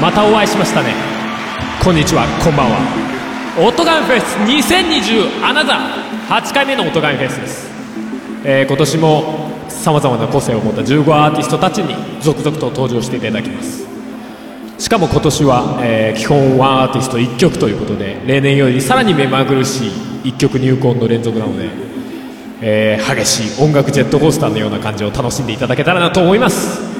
またお会いしましたね。こんにちはこんばんは。オトガンフェス2020アナザー。8回目のオトガンフェスです、えー今年もさまざまな個性を持った15アーティストたちに続々と登場していただきます。しかも今年は、えー基本ワンアーティスト1曲ということで例年よりさらに目まぐるしい1曲入魂の連続なので、えー激しい音楽ジェットコースターのような感じを楽しんでいただけたらなと思います。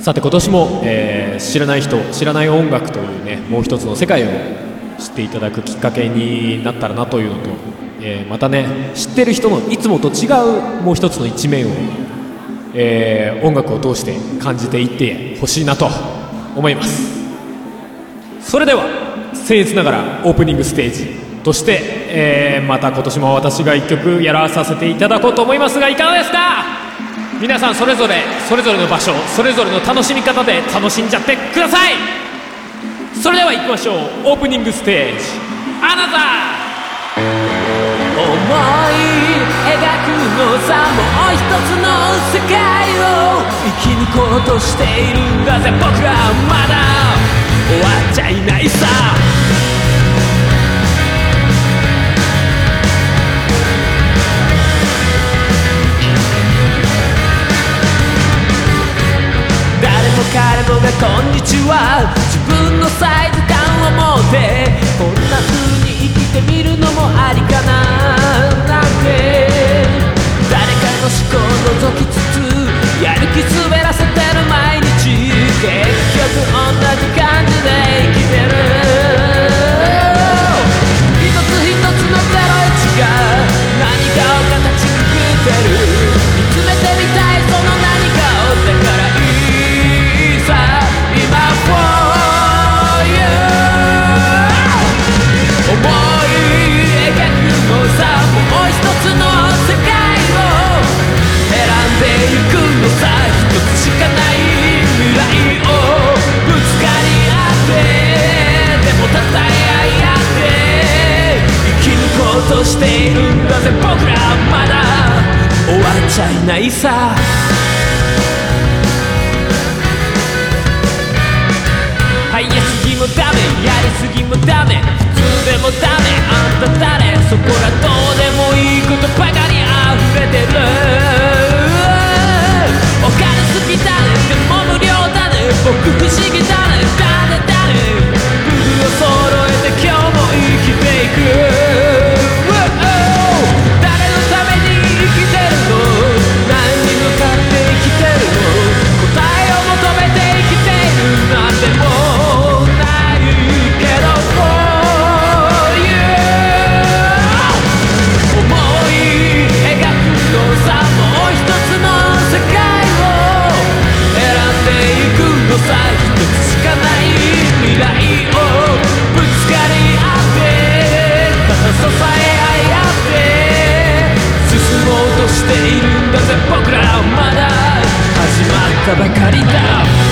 さて今年も、えー知らない人知らない音楽というねもう一つの世界を知っていただくきっかけになったらなというのと、えーまたね知ってる人のいつもと違うもう一つの一面を、えー音楽を通して感じていってほしいなと思います。それでは僭越ながらオープニングステージとして、えまた今年も私が1曲やらさせていただこうと思いますがいかがですか？皆さんそれぞれそれぞれの場所それぞれの楽しみ方で楽しんじゃってください。それでは行きましょう。オープニングステージ。アナザー思い描くのさもう一つの世界を生き抜こうとしているんだぜ僕らはまだ。終わっちゃいないさ。彼もがこんにちは自分のサイズ感を持ってこんな風に生きてみるのもありかななんて。誰かの思考を覗きつつやる気滑らせてる毎日。結局同じ感じで生きてる。としているんだぜ僕らまだ終わっちゃいないさはいやすぎもダメやりすぎもダメ普通でもダメあんた誰そこらどうでもいいことばかり溢れてる。僕不思議だね。誰誰工夫を揃えて今日も生きていく。ったばかりだ。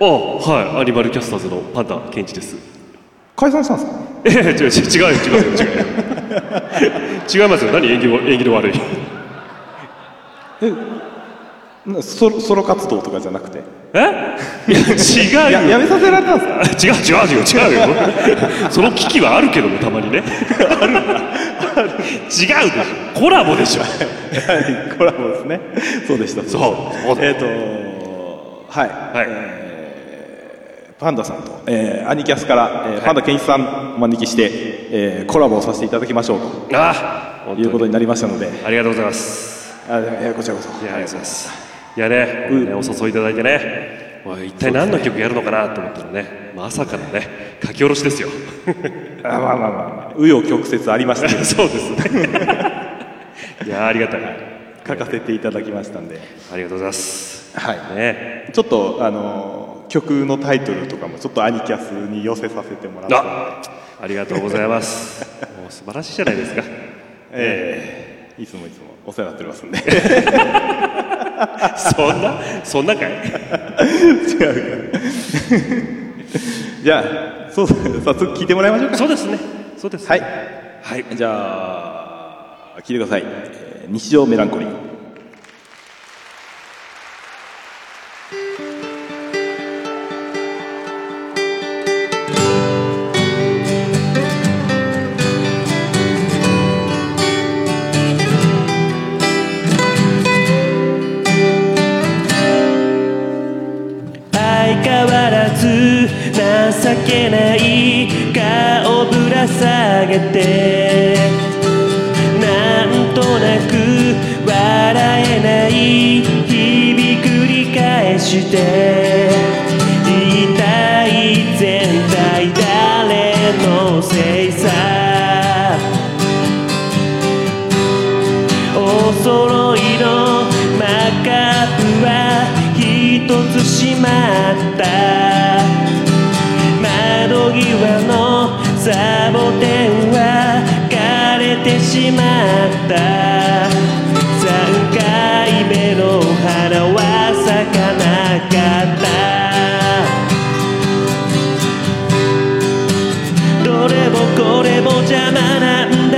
あはい。アニマルキャスターズのパンダケンチです。解散したんですか？ええ違う違う違うよ違う。よ違いますよ。何？演技も演技の悪い。なソロソロ活動とかじゃなくて？え？いや違うよ。ややめさせられたんですか？違う違う違う違うよ。その危機はあるけどもたまにね。ある。違うでしょ。コラボでしょ。はいコラボですね。そうでしたそうそうだえっ、とはい、はい。えーパンダさんと、えーアニキャスから、えーパンダケンイチさんお招きして、えーコラボをさせていただきましょうあということになりましたので。ありがとうございます。あえーこちらこそ。いやありがとうございます。いやね,、ねお誘いいただいてね。一体何の曲やるのかなと思ったらねまさかのね書き下ろしですよ。あまあまあまあ紆余曲折ありましたけど。そうですね。いやありがたい。書かせていただきましたんで。ありがとうございます。はい。ね。ちょっとあのー曲のタイトルとかもちょっとアニキャスに寄せさせてもらったのありがとうございます。もう素晴らしいじゃないですか。ええ。ー、いつもいつもお世話になってますんで。そんなそんなかい。違うかじゃあそう早速聞いてもらいましょうか。そうですね。そうです、ね、はい、はい、じゃあ聞いてください「日常メランコリー」てなんとなく笑えない日々繰り返して一体全体誰のせいさ。お揃いのマカップは一つしまった。しまった。3回目の花は咲かなかった。どれもこれも邪魔なんだ。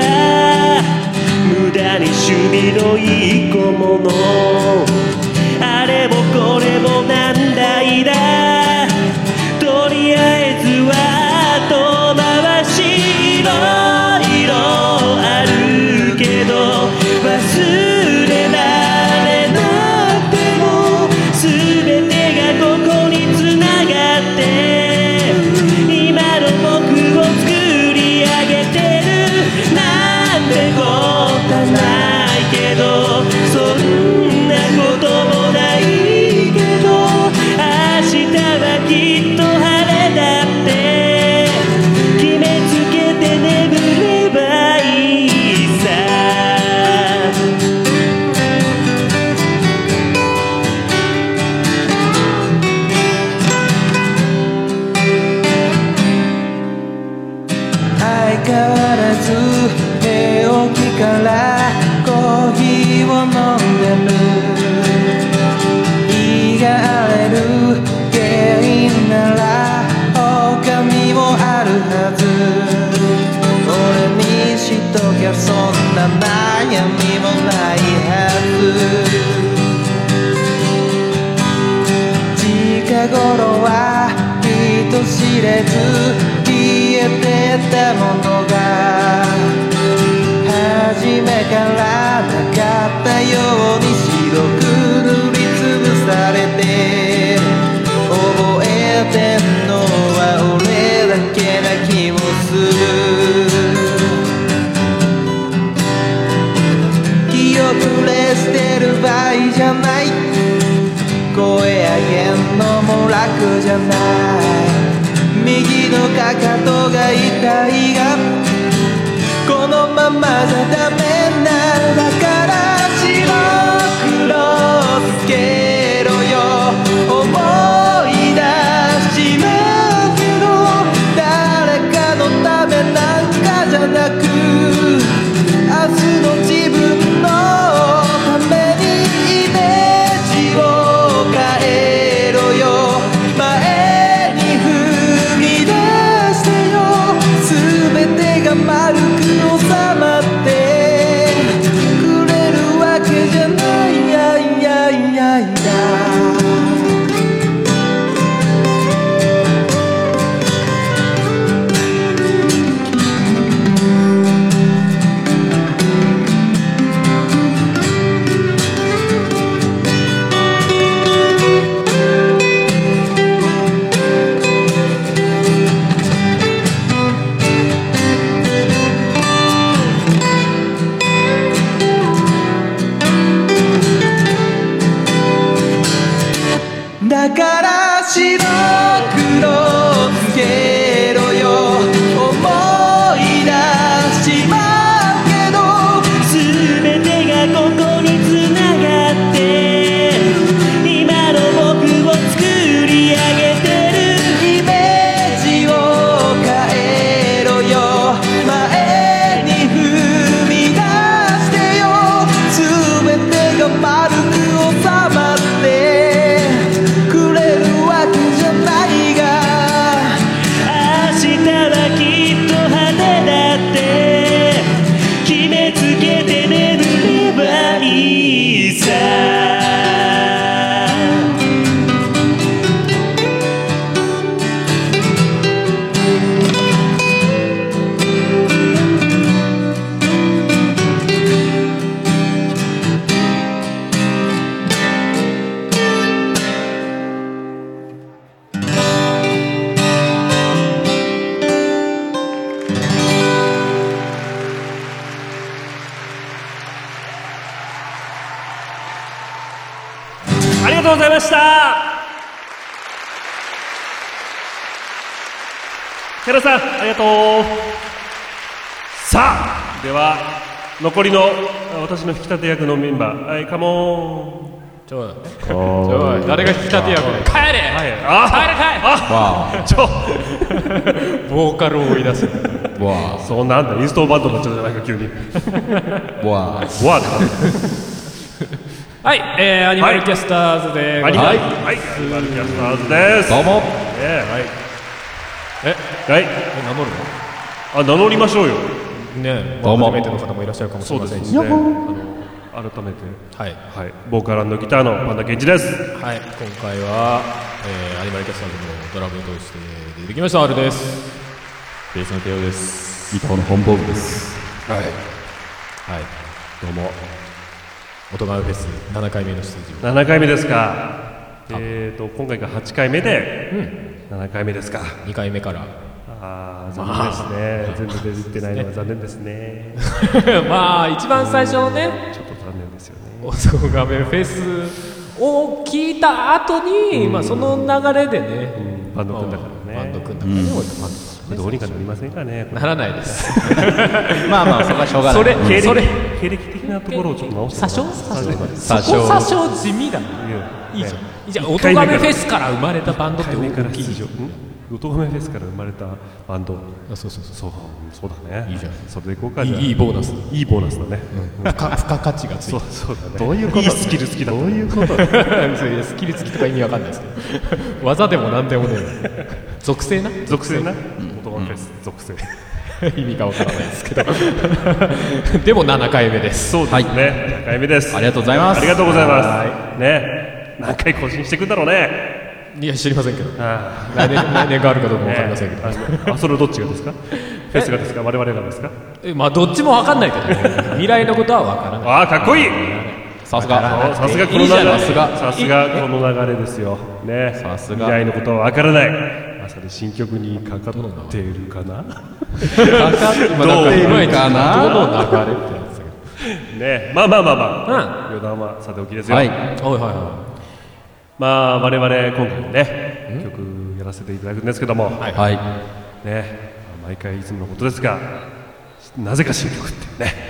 無駄に趣味のいい小物かとが痛い。残りのあ私の引き立て役のメンバー。はいカモン。ちょちょ誰が引き立て役で帰れ。はい。あ帰れ。あちょ。ボーカルを追い出す。わそうなんだインストバンドになっちゃうじゃないか急に。あ。わわーってなるはい、えー、アニマルキャスターズではい、ございはい、はい、アニマルキャスターズです。どうもえええ、はい、え名乗るあ、名乗りましょうよ。のね、どうも。初めての方もいらっしゃるかもしれませんしね。あの、改めて、はい、はい、ボーカルギターのパンダケンジです。はい、今回は、えー、アニマルキャスターズのドラムとして出てきました R です。ベースのテオです。ギターの本坊主です。はい、はい、どうも。音ガメフェス7回目の出場。7回目ですか。えーと、今回が8回目で、7回目ですか。2回目からあー、残念ですね。全部出てないのが残念ですね。まあ一番最初のねちょっと残念ですよね。音ガメフェスを聞いた後に、まあその流れでね、バンド組んだからね。バンド組んだからね、俺とバンド組んだどうにかなりませんかね。ならないです。まあまあそこはしょうがない。それ経歴それ。経歴的なところをちょっと直して詐称詐称詐称地味だな。いいじゃん。いいじゃん。音ガメフェスから生まれたバンドって1回目から大きいじゃん出場音亀フェスから生まれたバンド。あそうそうそそうそうだね。いいじゃん。それでいこうかういいいいボーナス。いいボーナスだね。付加付加価値がついそうてそうだね。どういうこと？いいスキル好きだ。どういうこと？スキル付きとか意味わかんないですけど。技でも何でもね属性な？属性な？音亀フェス属性。意味がわからないですけど。でも7回目です。そうですね。7回目です。ありがとうございます。ありがとうございます。ね。何回更新していくんだろうねいや知りませんけど。あ来年来年があるかどうかわかりませんけど、あそれどっちがですか？フェスがですか？我々がですか？えまあどっちもわかんないけど、ね、未来のことはわからない。ああかっこいい。さすが。さすがこのいい流れ。さすが。この流れですよ。ね。さすが。未来のことは分からない。まさに新曲にかかっているかな？かかっるかなどの流れってやつね。まあまあまあまあ、余談はさておきですよ、はい。どはいはいはまあ我々今回もね曲やらせていただくんですけども、はい。ね毎回いつものことですがなぜか新曲ってね。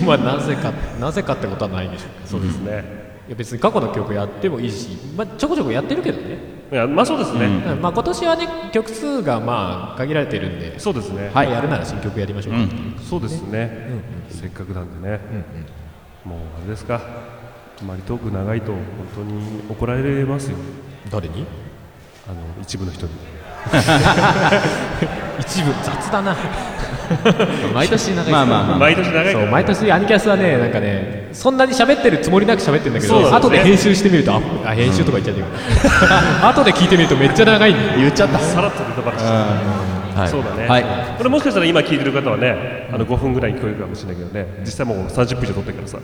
い まあなぜかなぜかってことはないでしょう。そうですね、いや別に過去の曲やってもいいし、まあ、ちょこちょこやってるけどね、いやまあそうですね、うん。まあ、今年はね曲数がまあ限られてるんで、そうですね、はい、やるなら新曲やりましょうか、そうですね、せっかくなんでね、もうあれですかあまりトーク長いと本当に怒られますよ。誰に？あの一部の人に。一部雑だな。毎年長いまあまあまあ。毎年長いそう毎年アニキャスはねなんかねそんなに喋ってるつもりなく喋ってるんだけど、ね。後で編集してみるとああ編集とか言っちゃってる。後で聞いてみるとめっちゃ長いん言っちゃった。さらっとネタバラしてはい。そうだね、はい。これもしかしたら今聞いてる方はねあの5分ぐらいに聞こえるかもしれないけどね。実際もう30分以上撮ってるからさ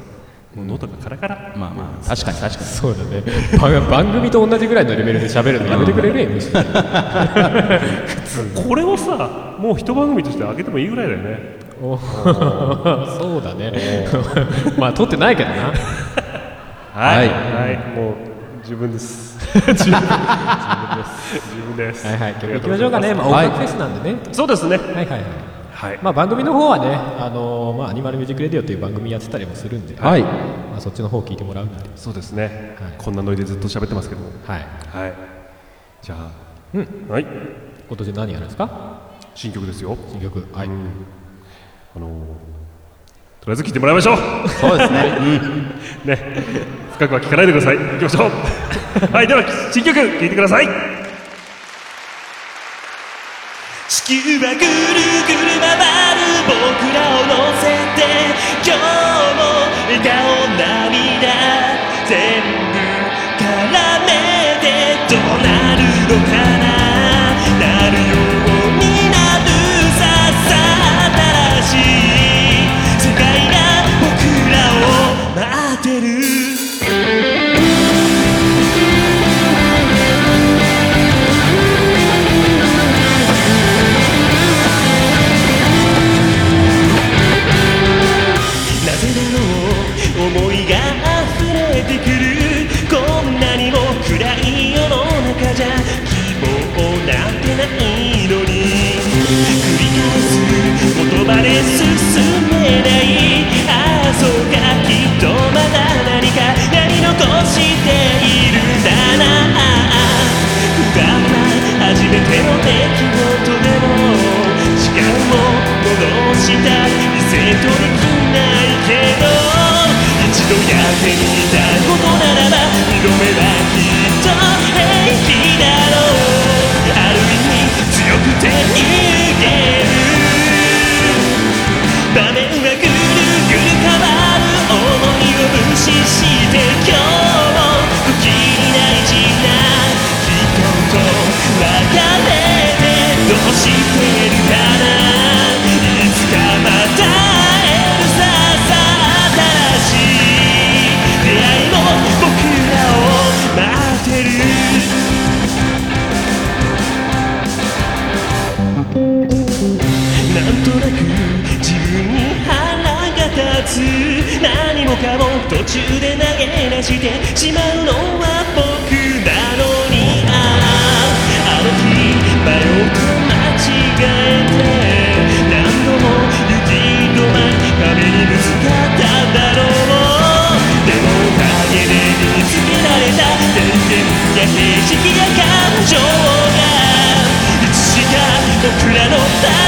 喉がカラカラ。まあまあ確かに確かに。そうだね。番番組と同じぐらいのレベルで喋るのやめてくれる これをさもう一番組として上げてもいいぐらいだよね。お そうだね。まあ撮ってないけどな。はい、はい。はい、もう十分です。十分です。十分です。はいはい。曲行きましょうかね、まあ、音楽フェスなんでね、そうですね。はい、はいはいはい。まあ、番組の方はね、あのーまあ、アニマルミュージックレディオという番組やってたりもするんで、はい。まあ、そっちの方聞いてもらうっていう。そうですね、はい。こんなノリでずっと喋ってますけどはい。はい。じゃあ、はい。今年何やるんですか？新曲ですよ。新曲。はい、あのーとりあえず聴いてもらいましょう。そうですね。ね。深くは聞かないでください。行きましょう。はいでは新曲聴いてください地球はぐるぐる回る僕らを乗せて今日も笑顔涙ばれ進めないああそうかきっとまだ何かやり残しているんだな。ら段は初めての出来事でも時間を戻したリせとトできないけど一度やってみたことならば二度目はき何もかも途中で投げ出してしまう源や景色や感情がい。つしか僕らの宝物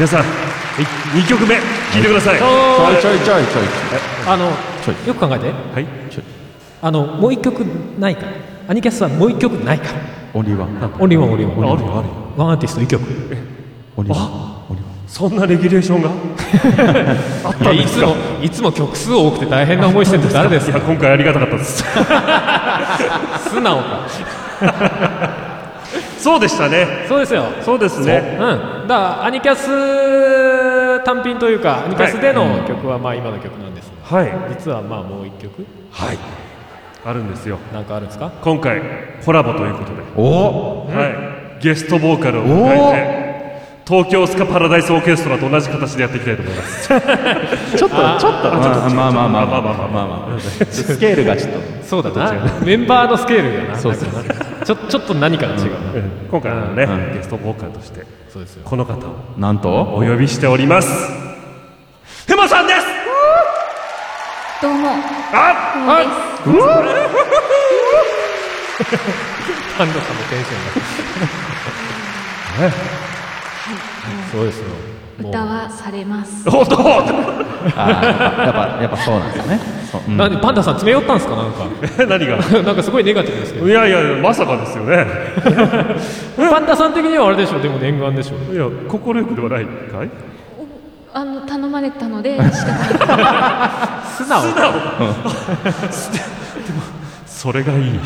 皆さん2曲目聴いてください。ちょちょい。ちょいちょいちょい。あのちょい。よく考えて。はい。あのもう一曲ないか。らアニキャスはもう一曲ないか。らオンリーワン。オンリーワンオンリーワン。オンリーワンあるよある。よワンアーティスト一曲。オンリーワン。そんなレギュレーションが？あったんですか？いやいつもいつも曲数多くて大変な思いしてるって誰ですか？い や今回ありがたかったです。素直か。そうでしたね。そうですよ。そうですね。うん、だからアニキャス単品というかアニキャスでの曲はまあ今の曲なんですが、はい。実はまあもう一曲？はい。あるんですよ。なんかあるんですか？今回コラボということで。おはい、ゲストボーカルを迎えて東京スカパラダイスオーケストラと同じ形でやっていきたいと思います。ちょっとちょっと。まあまあまあまあ。まあまあまあまあスケールがちょっと。そうだな。メンバーのスケールがな。そうそうなんかなちょちょっと何かが違うな、今回のね、うん。ゲストボーカルとしてそうですよ。この方をなんと？お呼びしております。ふまさんです。どうも。あふもですパンダさんのテンションがそうですよ。歌はされます。おっと やっぱやっぱそうなんですよねそううん何パンダさん詰め寄ったんですか？なんか。何が？なんかすごいネガティブですけど。いやいやまさかですよね。パンダさん的にはあれでしょでも念願でしょいや快くではないかい？あの頼まれたので仕方ない。素直。素それがいい。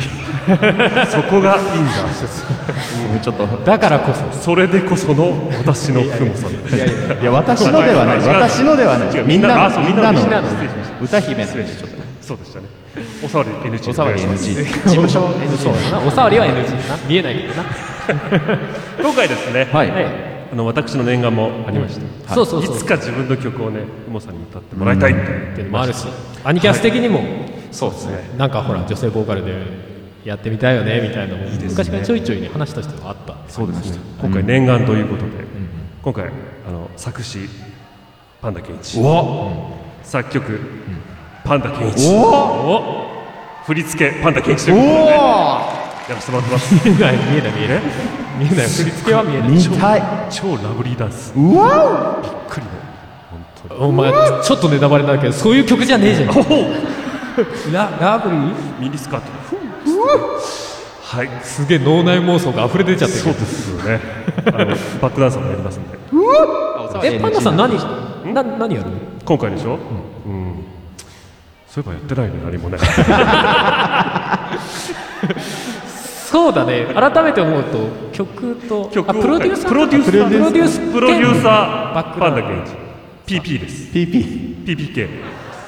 そこがいいんだ。ちょっとだからこそ。それでこその私のふもさんいやいやいや私のではない。私のではない。みんなのみんなの。歌姫なんでちょっと。そうでしたね。おさわり NG おさわり NG 事務所 NG だなおさわりは NG だな見えないけどな。今回ですね、はい。あの私の念願もありました、そうそうそういつか自分の曲をねふもさんに歌ってもらいたいってっていうのもあるし。アニキャス的にもそうですね。なんかほら女性ボーカルでやってみたいよねみたいなのも昔からちょいちょいね話としてはあった。そうですね。今回念願ということで、今回あの作詞パンダケンイチ作曲、パンダケンイチ振り付けパンダケンイチということで、ね、やらせてもらってます。見えない見えない見えない。見えない。振り付けは見えない。超ラブリーダンス。うわびっくりね。本当に。お前ちょっとネタバレだけどそういう曲じゃねえじゃんララブリー？ミニスカート。はい。すげえ脳内妄想が溢れ出ちゃってる。そうですよね。あのバックダンサーもやりますんで。えパンダさん何？な何やる？今回でしょ、うん。そういえばやってないね何もね。そうだね。改めて思うと曲と曲プロデューサープロデューサー。プロデュースプロデューサバックー。パンダケンイチ PP です。PP PPK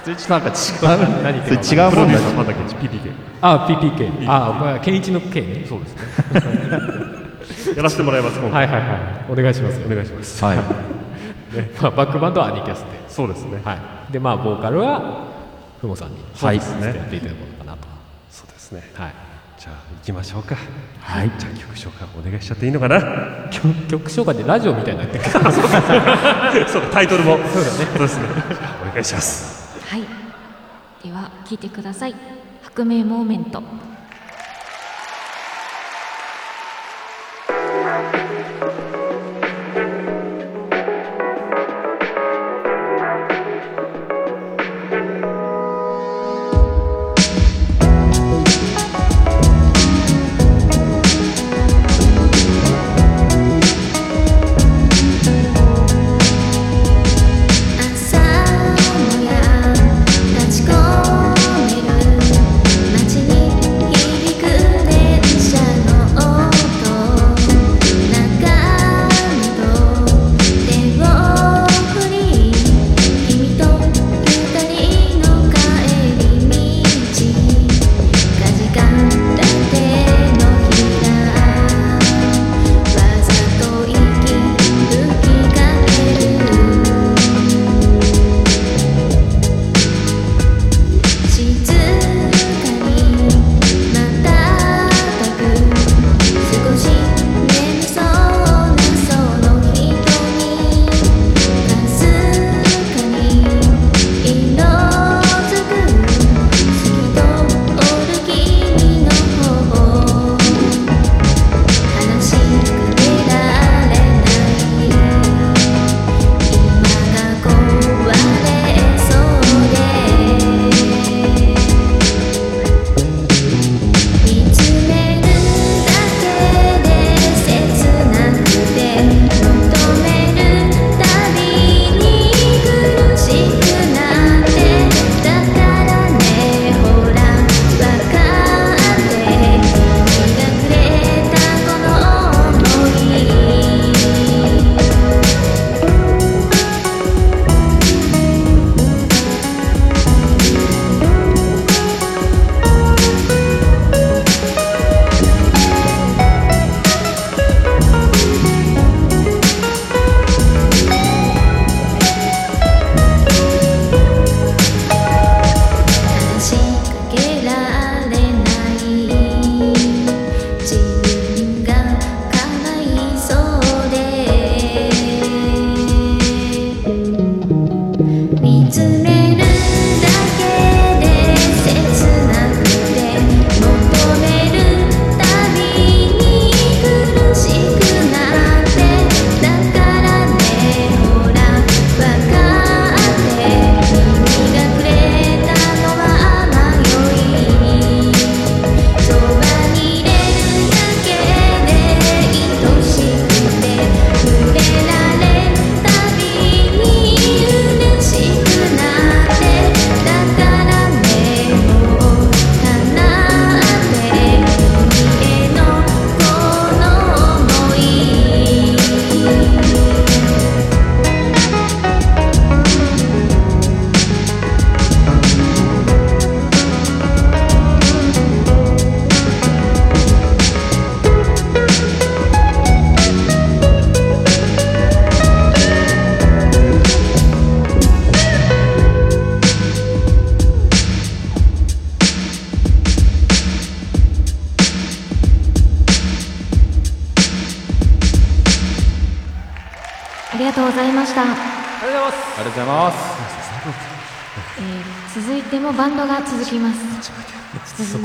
それちょっとなんか違う。何それ違うプロもんだ。デューサーパンダケンイチ PPK あ PPK あお前健一の K ね。そうですね。やらせてもらいます今回、はいはいはい。お願いします。よお願いします。はい。まあ、バックバンドはアニキャスで、そうですね。はい、でまあボーカルはふもさんに。はい。そうですね。やっていただこうかなと。そうですね。はい。じゃあ行きましょうか。はい。じゃあ曲紹介お願いしちゃっていいのかな？曲曲紹介でラジオみたいになってる。そうタイトルも。そうだね。そうですね。じゃあお願いしますはい。では聞いてください。白明モーメント。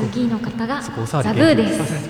続きの方がザブーです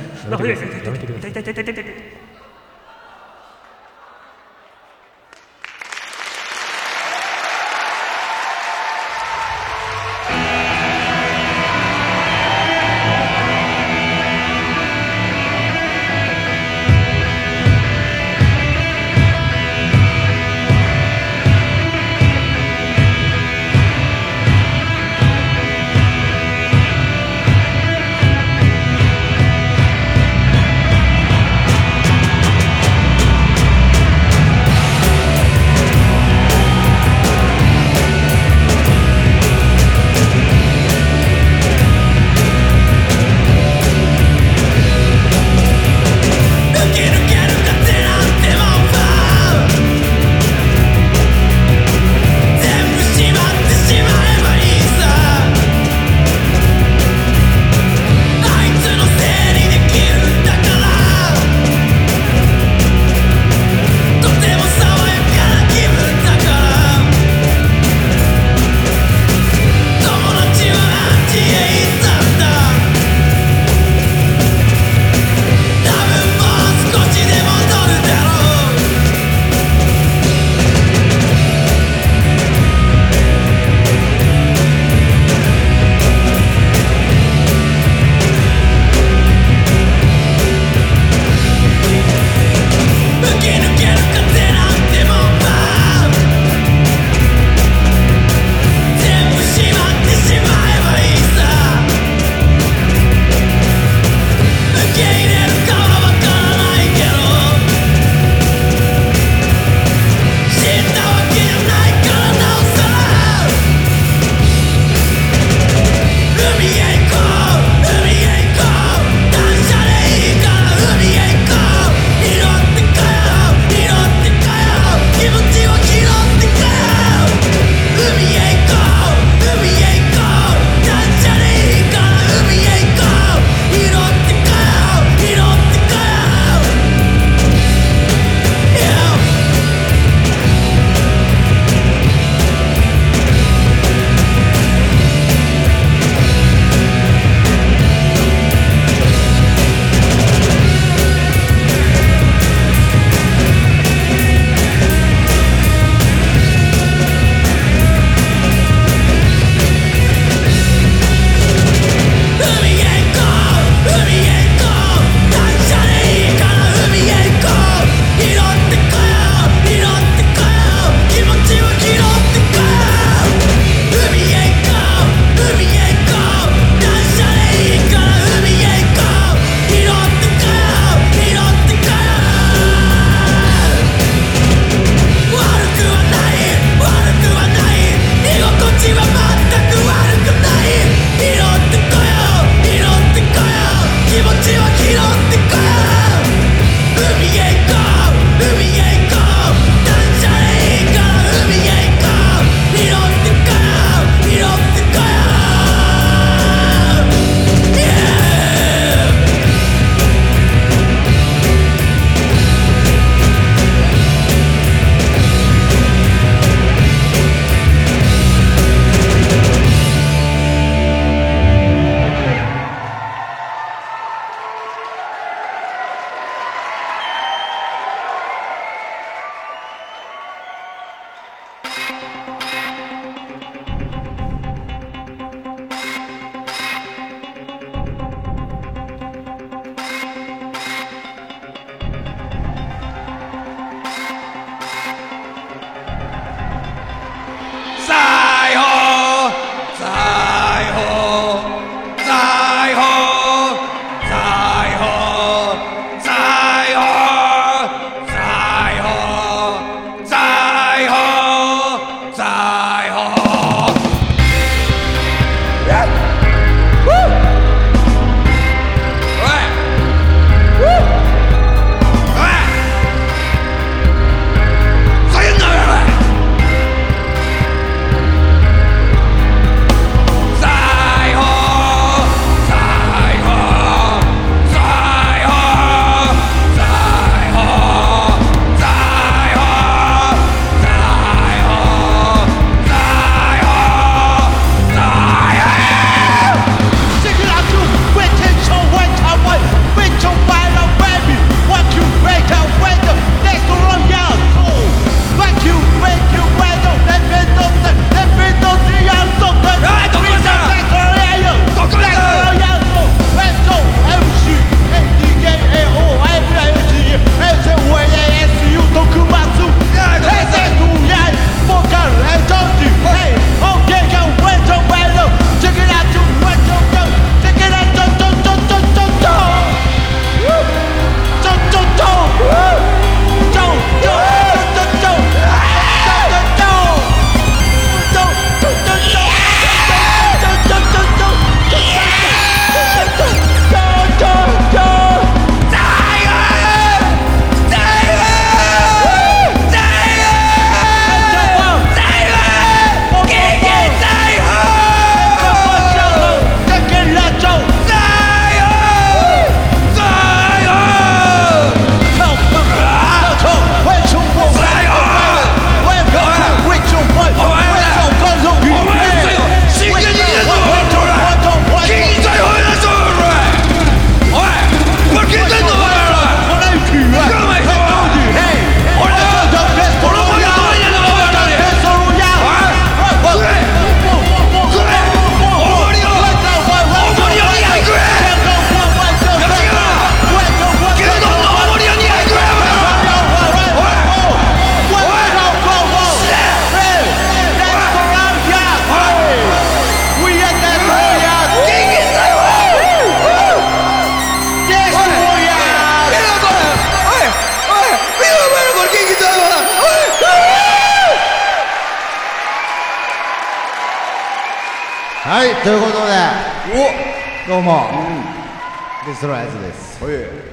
ストロイヤーズです。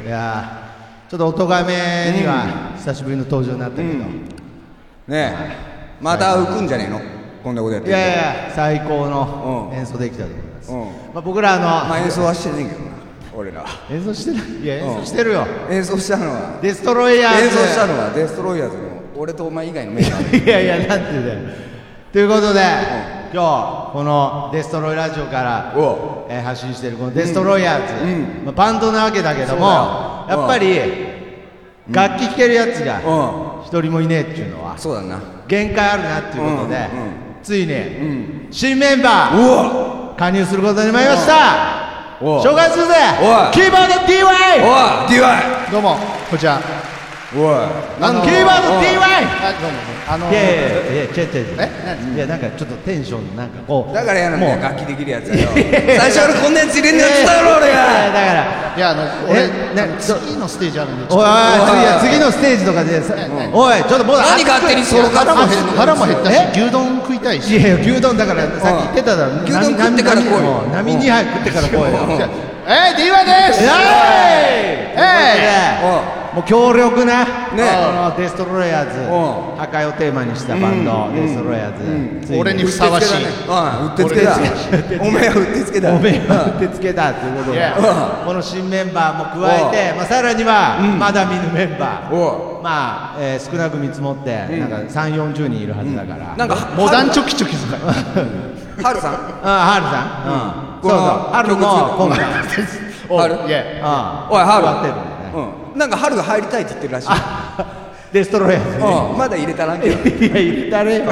い。やーちょっとおとがめには久しぶりの登場になったけど、ねえ。また浮くんじゃねえの？こんなことやっていやいや最高の演奏できたと思います、うん。まあ、僕らあの、まあ演奏はしてねえけどな。俺ら。演奏してない。いや演奏してるよ、演奏したのは。デストロイヤーズ。演奏したのはデストロイヤーズの。俺とお前以外のメンバー いやいやなんてだよ。ということで、今日このデストロイラジオから、えー発信しているこのデストロイヤーズ、まあ、バンドなわけだけどもそうだよ。やっぱり、楽器弾けるやつが一人もいねえっていうのはそうだな。限界あるなっていうことで、ついに、新メンバー加入することになりました。紹介するぜ。キーボード DY おい DY どうもこんにちはおい。あのキーボード DY あどうも。あのいやいやいやいや違う違う違ういやなんかちょっとテンションなんかこうだからやるんだもう。よ楽器できるやつだよ。最初からこんなやつ入れんのやつだろ俺いやがだからいやあの俺えな次のステージあるんでおいおいおいいや次のステージとかでさおいちょっともう何勝手にソロ活動腹も減腹も減ったしえ？牛丼食いたいし。いやいや牛丼だからさっき言ってただろ。牛丼食ってから来いよ。波2杯食ってから来いよえー、DY ですええいもう強力な、ね。このデストロイヤーズ、破壊をテーマにしたバンド、デストロイヤーズ、俺にふさわしい。うん。うってつけだ。お前はうってつけだ。おめえはうってつけだということで、この新メンバーも加えて、まあ、さらには、まだ見ぬメンバー、おまあえー少なく見積もって、なん。か3、40人いるはずだから、なんかモダンチョキチョキ使い ハルさん。あハルさん、うん、そうそう、ハルも今回、ハル？いやあおいハル。座ってるんだよね、うんなんかハルが入りたいって言ってるらしい。デストロイヤーズに。うんまだ入れたらんけど。いや、言ったれよ。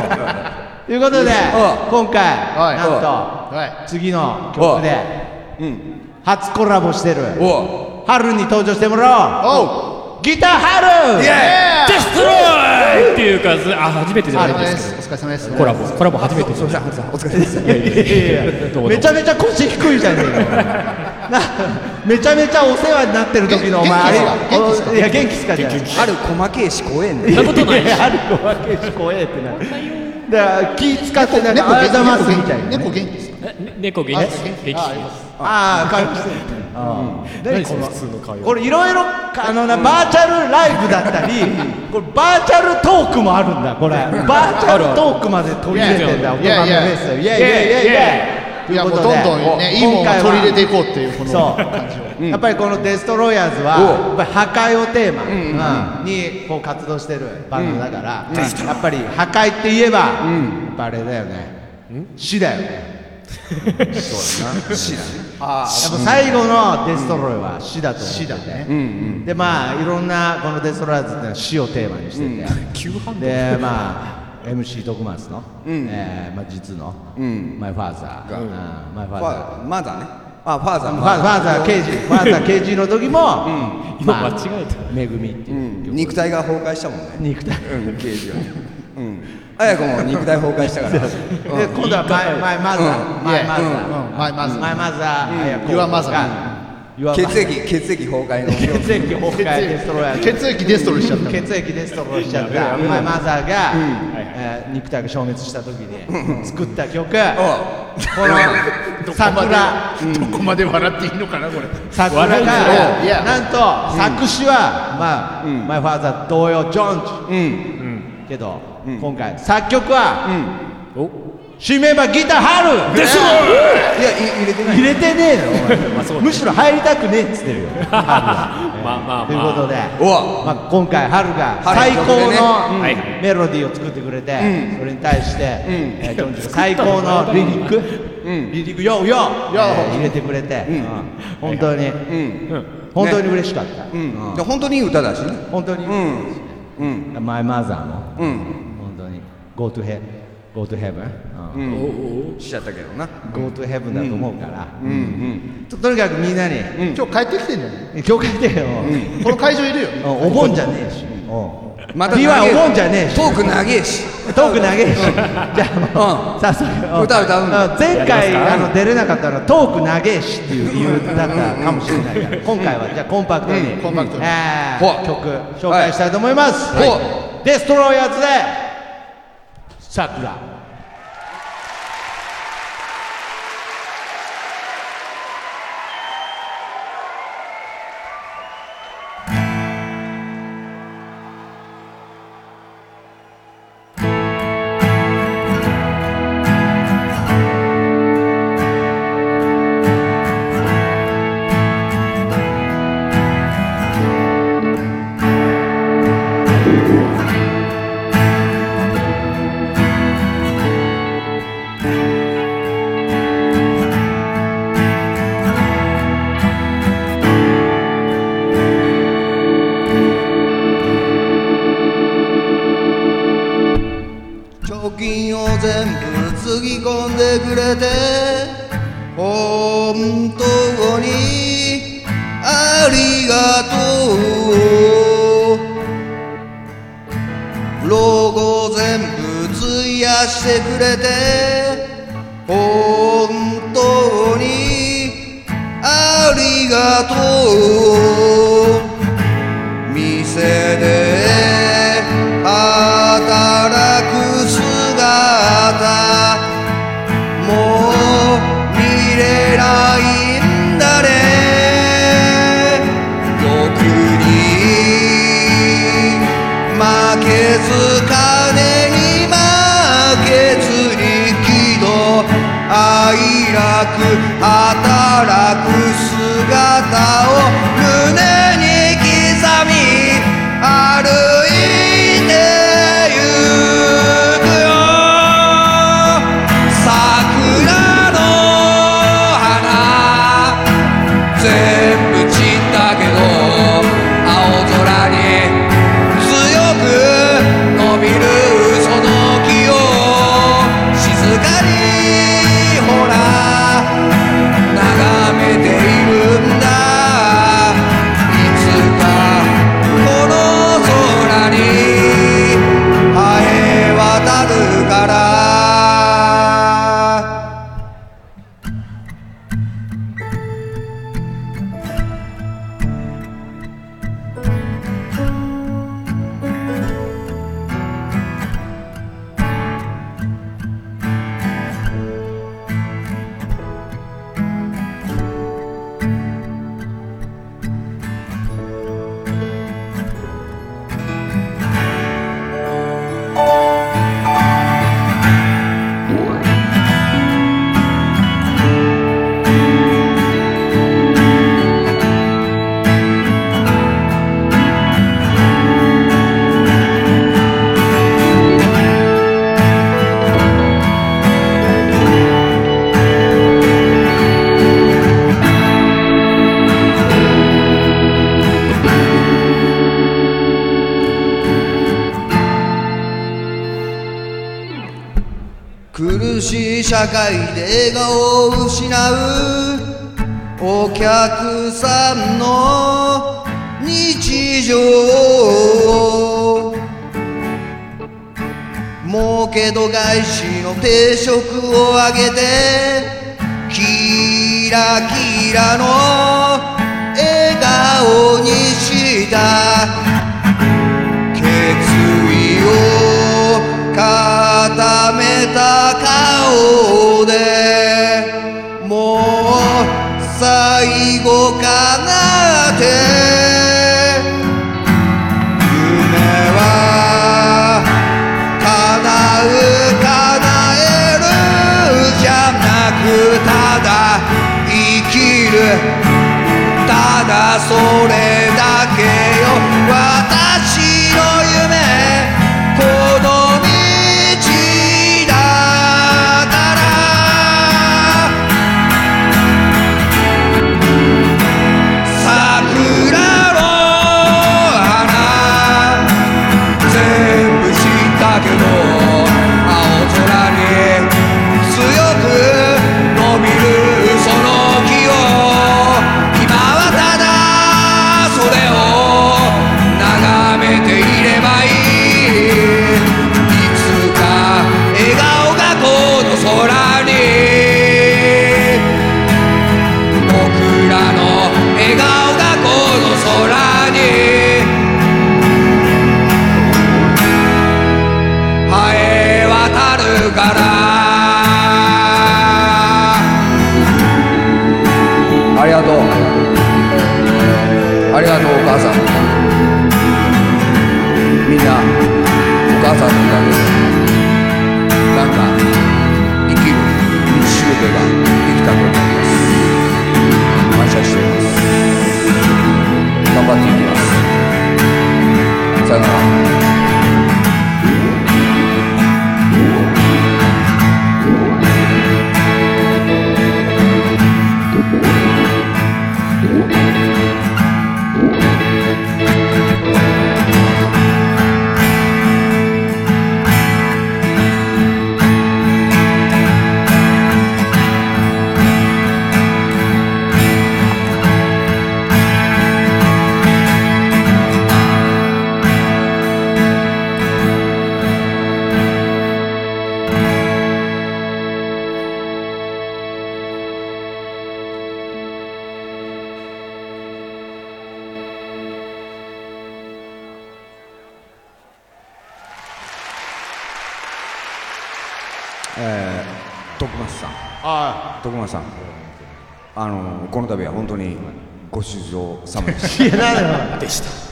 ということで、今回、はい。なんと、はい。次の曲で、初コラボしてる、お春に登場してもらおう。おうギター春イエデストロイっていうかずあ初めてじゃあないですす。お疲れ様です。コラボ。コラボ初めてですお疲れ様ですいやいやいや。めちゃめちゃ腰低いじゃねえ めちゃめちゃお世話になってる時のお前あれ元気っすか？おいや元気っすか？じゃないハル細けえし怖えんだいよ。やいやいやある子分けし怖えってなだから気使ってなんかありがとうございますみたいなね猫元気ですか猫元あ気元気あああ会話してる何その普通の会話これいろいろあのなバーチャルライブだったりこれバーチャルトークもあるんだこれバーチャルトークまで取り入れてんだ大人のフェスイエイイエイイエイいやもうどんどんねいいものを取り入れていこうっていうこのそう。感じをやっぱりこのデストロイヤーズはやっぱり破壊をテーマうんにこう活動してるバンドだからやっぱり破壊って言えばやっぱあれだよね。死だよね。知らんやっぱ最後のデストロイは死だと思っね。でまあいろんなこのデストロイヤーズっていうのは死をテーマにしてて、でまあ MC 徳松の、えーまあ、実の、マイファーザー、うんマイファーザーファマザーね。あファーザーファファーザー刑事ファーザー刑事の時も、今まあ間違えためぐみっていう、肉体が崩壊したもんね。肉体。うん刑事はうん。綾子も肉体崩壊したから。で今度はマイマイマザー、マイマザー、うん。マイマザーマイマザー、綾子 Your mother が Your 血液血液崩壊の。血液崩壊デストロイヤーズ血液デストロイしちゃった血液デストロイしちゃった。マイマザーが、えー肉体が消滅した時に作った曲、この桜。どこまで笑っていいのかなこれ。桜がいや。なんと作詞は、まあマイファーザー同様ジョンジ、けど、今回作曲は、新メンバーギター春デストロイいやい入れてない。入れてねえのお前。むしろ入りたくねえっつってるよ。春はまあまあ。ということで、おまあ、今回春が春最高の曲でね。のはい。メロディーを作ってくれて、それに対して、えージョンジが最高のリリック、リリックよよ、えー入れてくれて、うん。本当に、本当に嬉しかった、うん。で本当にいい歌だしね。本当に、うん。マイマザーも、うん。本当に。Go to heaven Go to heaven、うん。しちゃったけどな。Go to heaven だと思うから、うん。うん。ととにかくみんなに、今日帰ってきてんじゃない？教会でよ、この会場いるよ。お盆じゃねえし、また B はお盆じゃねえし。トーク長えし。トーク長えし。じゃあもう早速歌歌うんだあ前回あの出れなかったのはトーク長えしっていう理由だったかもしれないから。今回はじゃあコンパクトに、コンパクトに。えー曲紹介したいと思います、はい。はい。デストロイヤーズで桜ありがとうお母さん。みんなお母さんのおかげで。す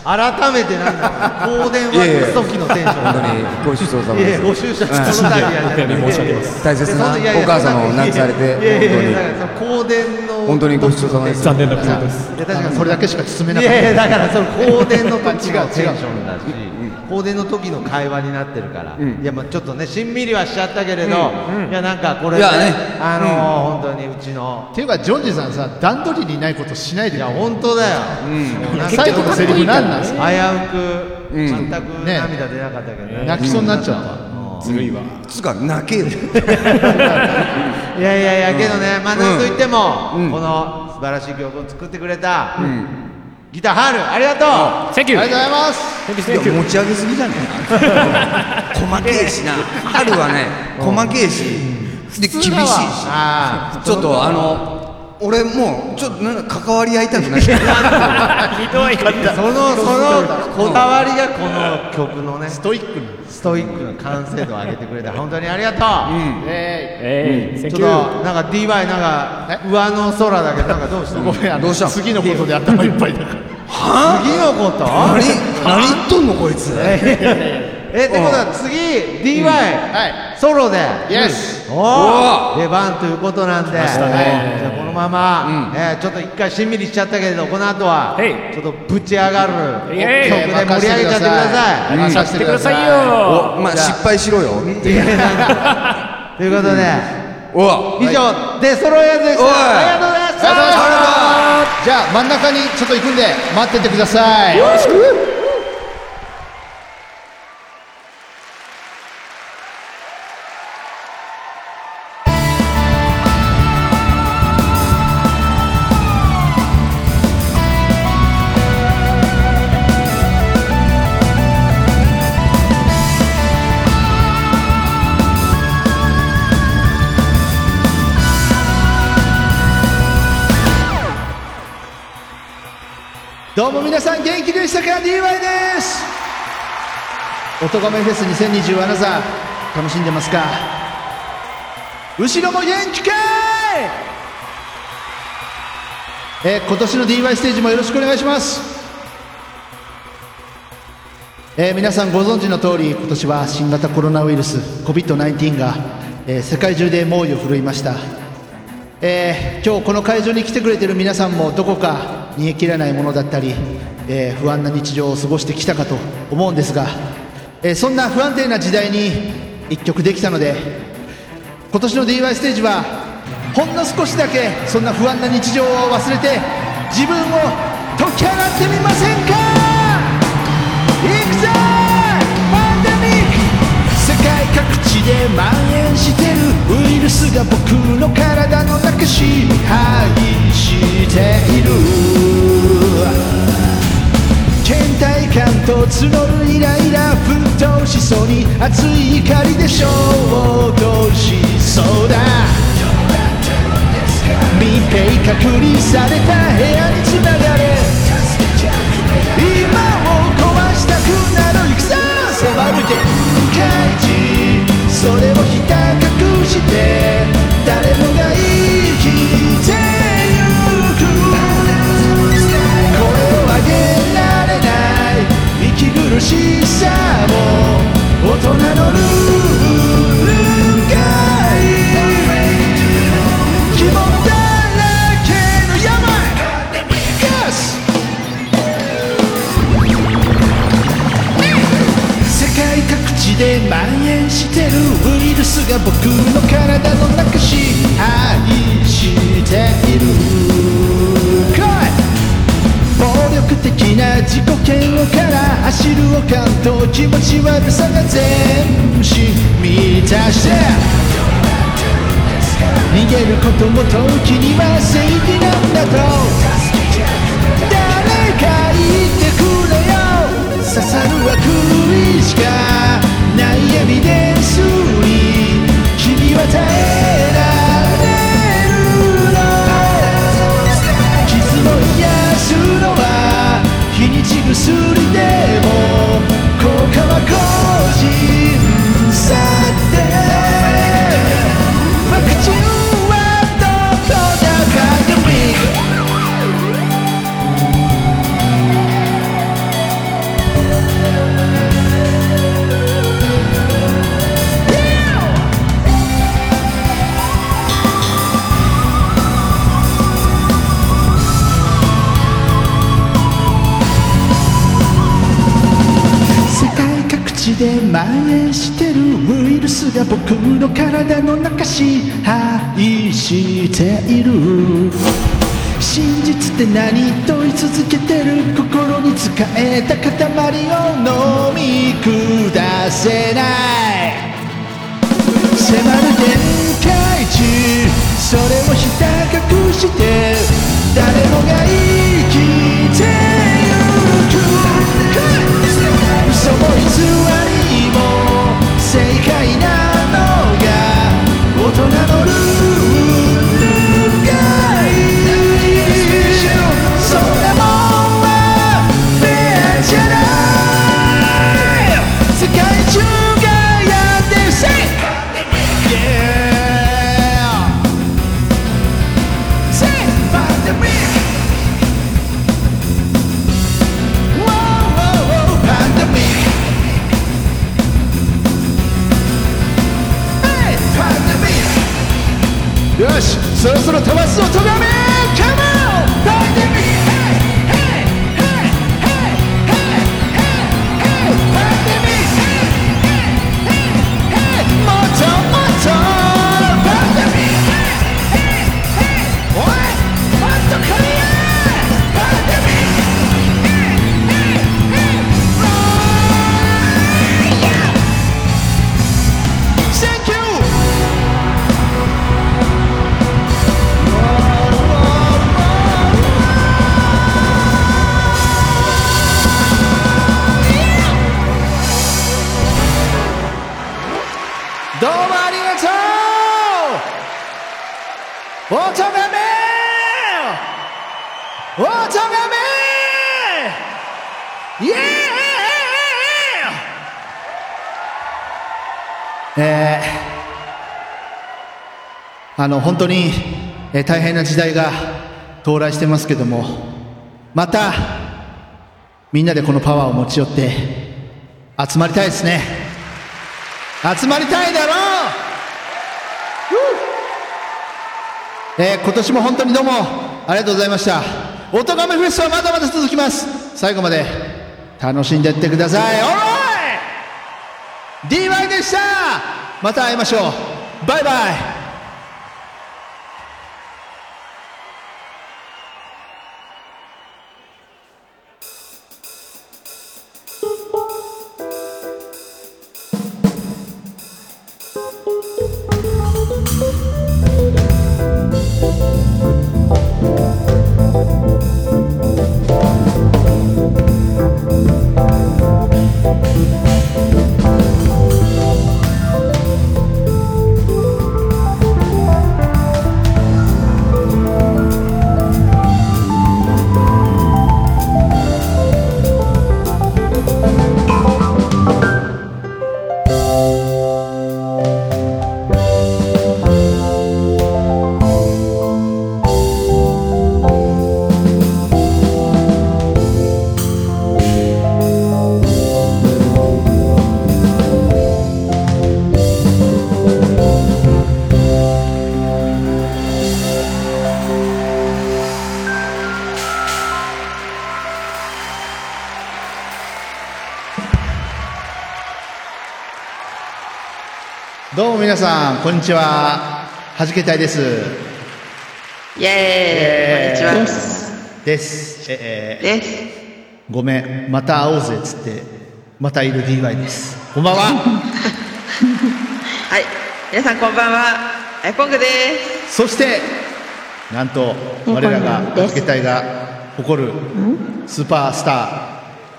改めてなんだ香典渡す時のテンション本当にご出場様ですご出社この度はじゃなくて申し訳ないです。大切なお母様を亡くされて香典の本当にご出場様です。残念なことです。確かにそれだけしか包めなかった。いやいやだからその香典の時のテンションだし香典の時の会話になってるから、いやまあちょっとねしんみりはしちゃったけれど、いやなんかこれねあのー本当にうちの。っていうかジョンジさんさ段取りにないことしないでいや本当だよ、最後のセリフ何なんですか？危うく全く涙出なかったけどね。泣きそうになっちゃった。ずるいわ。つうか泣けよ。いやいやいやけどねまあなんといっても、この素晴らしい曲を作ってくれた、ギターハールありがとう。Thank you ありがとうございます。いや持ち上げすぎじゃねえ細けえしな。春はね細けえしで厳しいし。あちょっとあの俺もうちょっとなんか関わり合いたくない。ひどいそのそのこだわりがこの曲のね。ストイックな。ストイックな完成度を上げてくれた本当にありがとう、ええいちょっとなんか DY なんか上の空だけどなんかどうしたのどうしたの？次のことで頭いっぱいだから次のこと？何？何？言っとんのこいつ。えってことは次 DY、ソロで、Yes おお出番ということなんで、したね。じゃあこのまま、えーちょっと一回しんみりしちゃったけれどこの後ははいちょっとぶち上がる曲で盛り上げちゃってください。任せてください。してください。よ。おまあ失敗しろよ。ということで、お以上デストロイヤーズでした。ありがとうございましたじゃあ真ん中にちょっと行くんで待っててください。よろしく。元気でしたか DY です。音亀フェス2020アナザー楽しんでますか？後ろも元気かい？えー今年の DY ステージもよろしくお願いします。えー皆さんご存知の通り今年は新型コロナウイルス COVID-19 が、えー世界中で猛威を振るいました。えー今日この会場に来てくれてる皆さんもどこか煮え切らないものだったり、えー不安な日常を過ごしてきたかと思うんですが、えーそんな不安定な時代に一曲できたので今年の DY ステージはほんの少しだけそんな不安な日常を忘れて自分を解き放ってみませんか？いくぞパンデミック世界各地で蔓延してるウイルスが僕の体の中支配している。倦怠感と募るイライラ沸騰しそうに熱い怒りで衝動しそうだ。密閉隔離された部屋につながれ。今を壊したくなる行くぞ迫る限界値。それをひた隠して。誰苦しさも大人のルールかい肝だらけの病ガス世界各地で蔓延してるウイルスが僕の体の中支配している力的な自己嫌悪から走るおかんと気持ち悪さが全身満たして逃げることも時には正義なんだと。誰か言ってくれよ。刺さる悪意しかないエビデンスに君は耐え日にち薬でで蔓延してるウイルスが僕の体の中支配している真実って何問い続けてる心に使えた塊を飲み下せない。迫る限界値それをひた隠して誰もが生きてゆ嘘も偽りも正解なのが大人のあの本当に、え大変な時代が到来してますけどもまたみんなでこのパワーを持ち寄って集まりたいですね。集まりたいだろう！えー今年も本当にどうもありがとうございました。おとがめフェスはまだまだ続きます。最後まで楽しんでいってください。おい！DY でした！また会いましょう。バイバイ！皆さんこんにちは。はじけたいです。イエーイ。こんにちは。です。ええごめん。また会おうぜっつってまたいる DY です。こんばんは。はい。皆さんこんばんは。アイポングです。そしてなんと我らがはじけたいが誇るスーパースター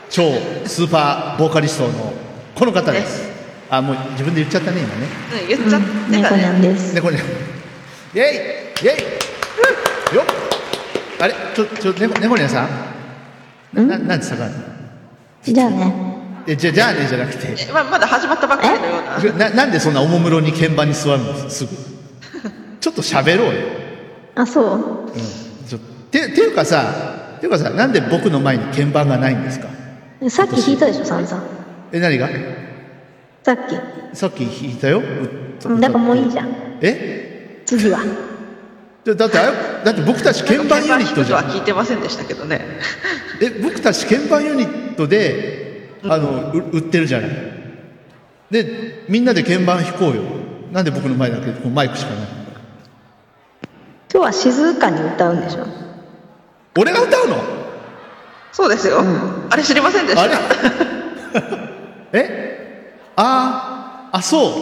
超スーパーボーカリストのこの方ですあもう自分で言っちゃったね今ね。うん言っちゃってたね。です。猫にゃん。イェイイェイ。よっ。あれちょちょ猫猫にさん？ななんて下がるじゃあね。えじゃじゃあねじゃなくて。えままだ始まったばっかりのようなななんでそんなおもむろに鍵盤に座るの？すぐ。ちょっと喋ろうよ、あ、そう？うん、ちょてていうかさていうかさなんで僕の前に鍵盤がないんですか？さっき弾いたでしょ、散々。え何が？さっき。さっき弾いたよ。うんだからもういいじゃん。え？次は。だだってだって僕たち鍵盤ユニットじゃん。は聞いてませんでしたけどね。え僕たち鍵盤ユニットであのう売ってるじゃない。でみんなで鍵盤弾こうよ。なんで僕の前だけこうマイクしかない。今日は静かに歌うんでしょ？俺が歌うの？そうですよ、あれ知りませんでした。え？あーあそう。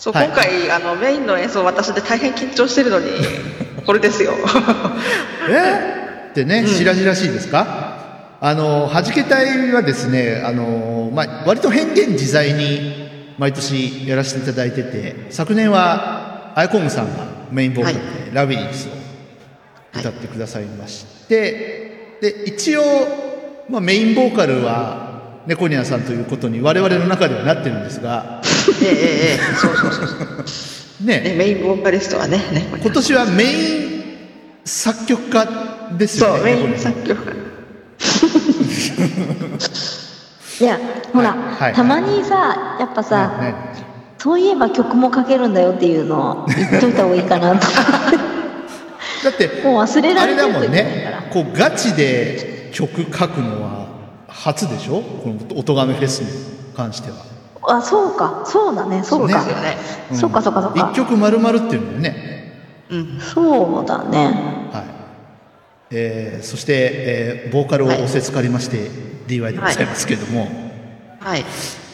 そう、はい。今回あのメインの演奏私で大変緊張してるのに これですよ。え？ってね、白々しいですか？あの、はじけ隊はですね、あの、まあ、割と変幻自在に毎年やらせていただいてて、昨年はアイコングさんがメインボーカルでラビリンスを歌ってくださいまして、で、一応、まあ、メインボーカルは猫ニャンさんということに我々の中ではなってるんですが、ええええええそうそうそうそう。ねメインボーカリストはねね今年はメイン作曲家ですよね。そうメイン作曲家。いやほら、はいたまにさやっぱさ、そういえば曲も書けるんだよっていうのを言っといた方がいいかなと。だってもう忘れらあれだもんれてるといけないね。こうガチで曲書くのは初でしょ？この音亀フェスに関しては。あそうか。そうだね。そうか。そうですよね。そうかそうかそうか。一曲丸々っていうのよね。そうだね。はい。えーそして、えーボーカルを仰せつかりまして DY でございますけれども、はい。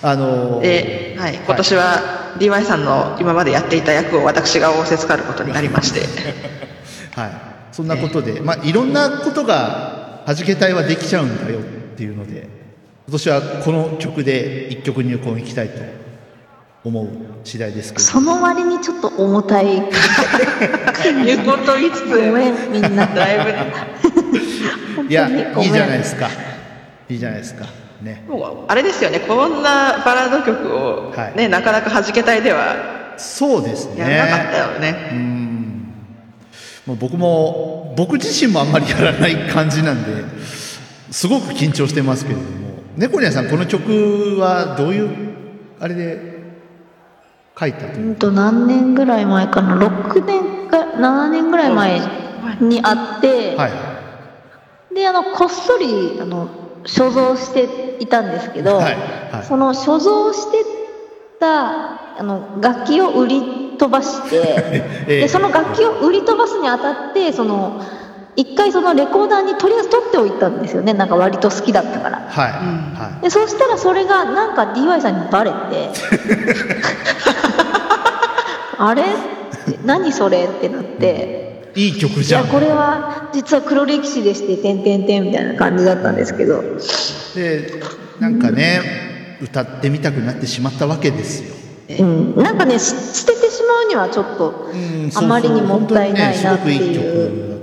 あのーで、はい、今年は DY さんの今までやっていた役を私が仰せつかることになりまして。はい、そんなことで、まあ、いろんなことがはじけ隊はできちゃうんだよっていうので今年はこの曲で一曲入魂いきたいと思う次第ですけどその割にちょっと重たい入魂と言いつつごめんみんなだいぶ。いやいいじゃないですか。いいじゃないですか。ね。もうあれですよね。こんなバラード曲を、ねなかなか弾けたいではそうですね。やらなかったよね。もう僕も僕自身もあんまりやらない感じなんですごく緊張してますけれども。猫ニャンさんこの曲はどういうあれで書いたとう？んと何年ぐらい前かな？6年か7年ぐらい前に会って、はい。であのこっそりあの所蔵していたんですけど、はいはい。その所蔵してたあの楽器を売り飛ばして ええ。でその楽器を売り飛ばすにあたってその一回そのレコーダーにとりあえず取っておいたんですよね。なんか割と好きだったから。はい、はでそうしたらそれがなんか DY さんにバレて。あれ？何それ？ってなって。い、いい曲いじゃん。やこれは実は黒歴史でして「てんてんてん」みたいな感じだったんですけど。でなんかね歌ってみたくなってしまったわけですよ。うん、なんかねし捨ててしまうにはちょっとあまりにもったいないなっていう。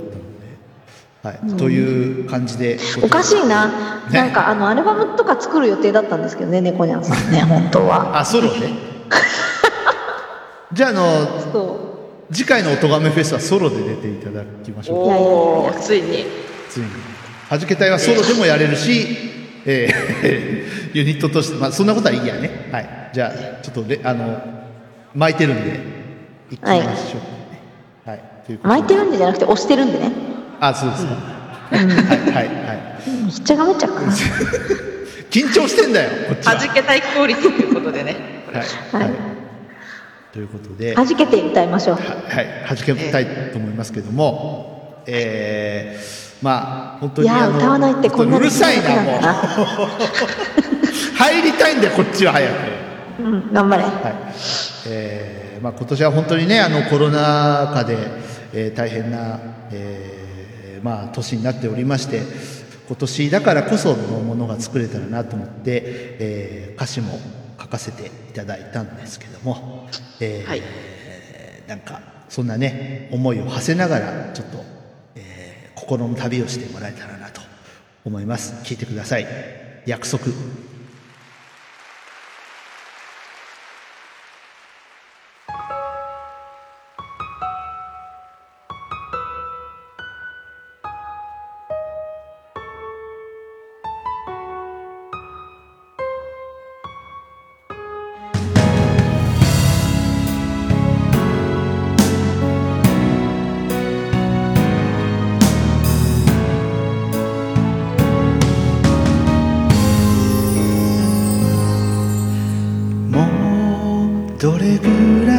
はい、という感じで。おかしいな、なんかあのアルバムとか作る予定だったんですけどね、猫ニャンさんね、本当は。あソロで？じゃああの次回の「おとがめフェス」はソロで出ていただきましょう。かおおついに。ついに。はじけ隊はソロでもやれるし、えー ユニットとして、まあ、そんなことはいいやね。はい。じゃあちょっとレあの巻いてるんでいきましょう、はい。ということで。巻いてるんでじゃなくて押してるんでね。あそうですか、はいはいはい。めっちゃがめっちゃうか。な。緊張してんだよこっちは。弾けたいクオリティということでね。はい、はい、ということで。弾けて歌いましょう。はい、はじけたいと思いますけども、えー、まあ本当にいやあの歌わないってこんなにうるさいなもう。入りたいんだよこっちは早く。うん、頑張れ。はい。えーまあ、今年は本当にねあのコロナ禍で、えー大変な、えーまあ、年になっておりまして今年だからこそのものが作れたらなと思って、えー歌詞も書かせていただいたんですけども、えーなんかそんなね思いを馳せながらちょっと、えー心の旅をしてもらえたらなと思います。聞いてください。約束「どれぐらい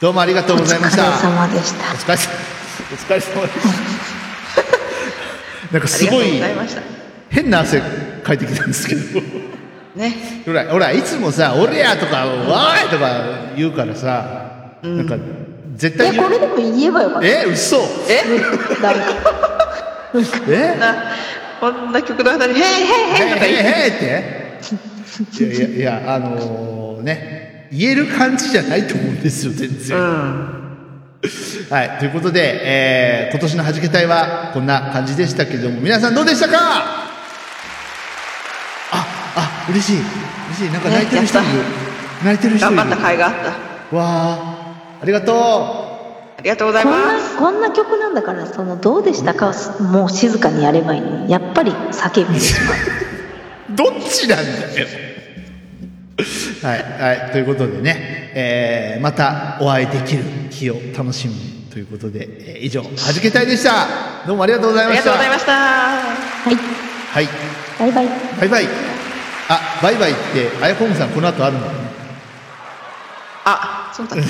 どうもありがとうございました。お疲れ様でした。お疲れ様 お疲れ様でした。なんかすごい変な汗かいてきたんですけど。ね。ほらほらいつもさ「俺や」とか「わーい」とか言うからさ、なんか絶対えこれでも言えばよかった。え嘘。え誰か。え？なこんな曲の間に「へいへいへい」とか言ってへいへいって？いやいやいやあのーね言える感じじゃないと思うんですよ全然、はいということで、えー今年のはじけ隊はこんな感じでしたけども皆さんどうでしたか？ああ嬉しい。嬉しい。なんか泣いてる人いる、泣いてる人。いる頑張った甲斐があった。わあ。ありがとう。ありがとうございこんますなこんな曲なんだからそのどうでしたか？をもう静かにやればいいのに。やっぱり叫びでしまうどっちなんだよ はい、はい、ということでね、えーまたお会いできる日を楽しみにということで、えー以上、はじけたいでした。どうもありがとうございあました。りがとうございました。はい。はい、バイバイ。バイバイ。あ、バイバイって、あやこむさん、この後あるの？あ そうだね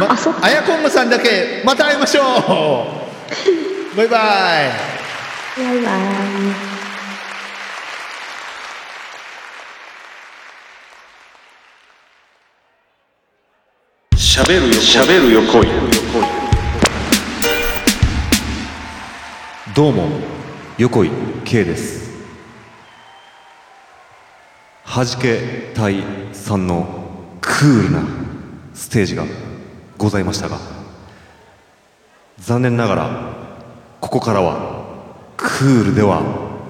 ま、あやこむさんだけ、また会いましょう。バイバイ。バイバイ喋るよ喋るよ恋どうも横井圭ですはじけ隊さんのクールなステージがございましたが残念ながらここからはクールでは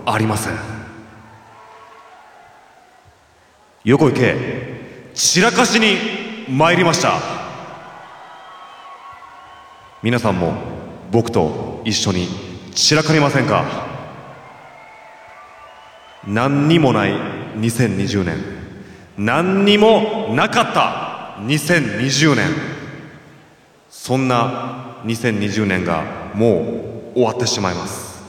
ありません横井圭散らかしに参りました皆さんも僕と一緒に散らかりませんか？何にもない2020年。何にもなかった2020年。そんな2020年がもう終わってしまいます。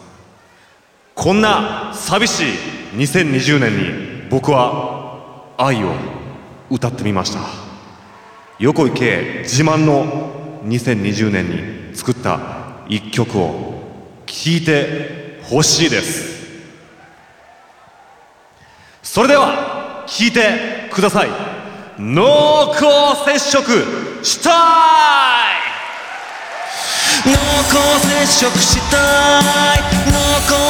こんな寂しい2020年に僕は愛を歌ってみました。横井圭自慢の2020年に作った一曲を聴いてほしいです。それでは聴いてください。濃厚接触したい。濃厚接触したい。濃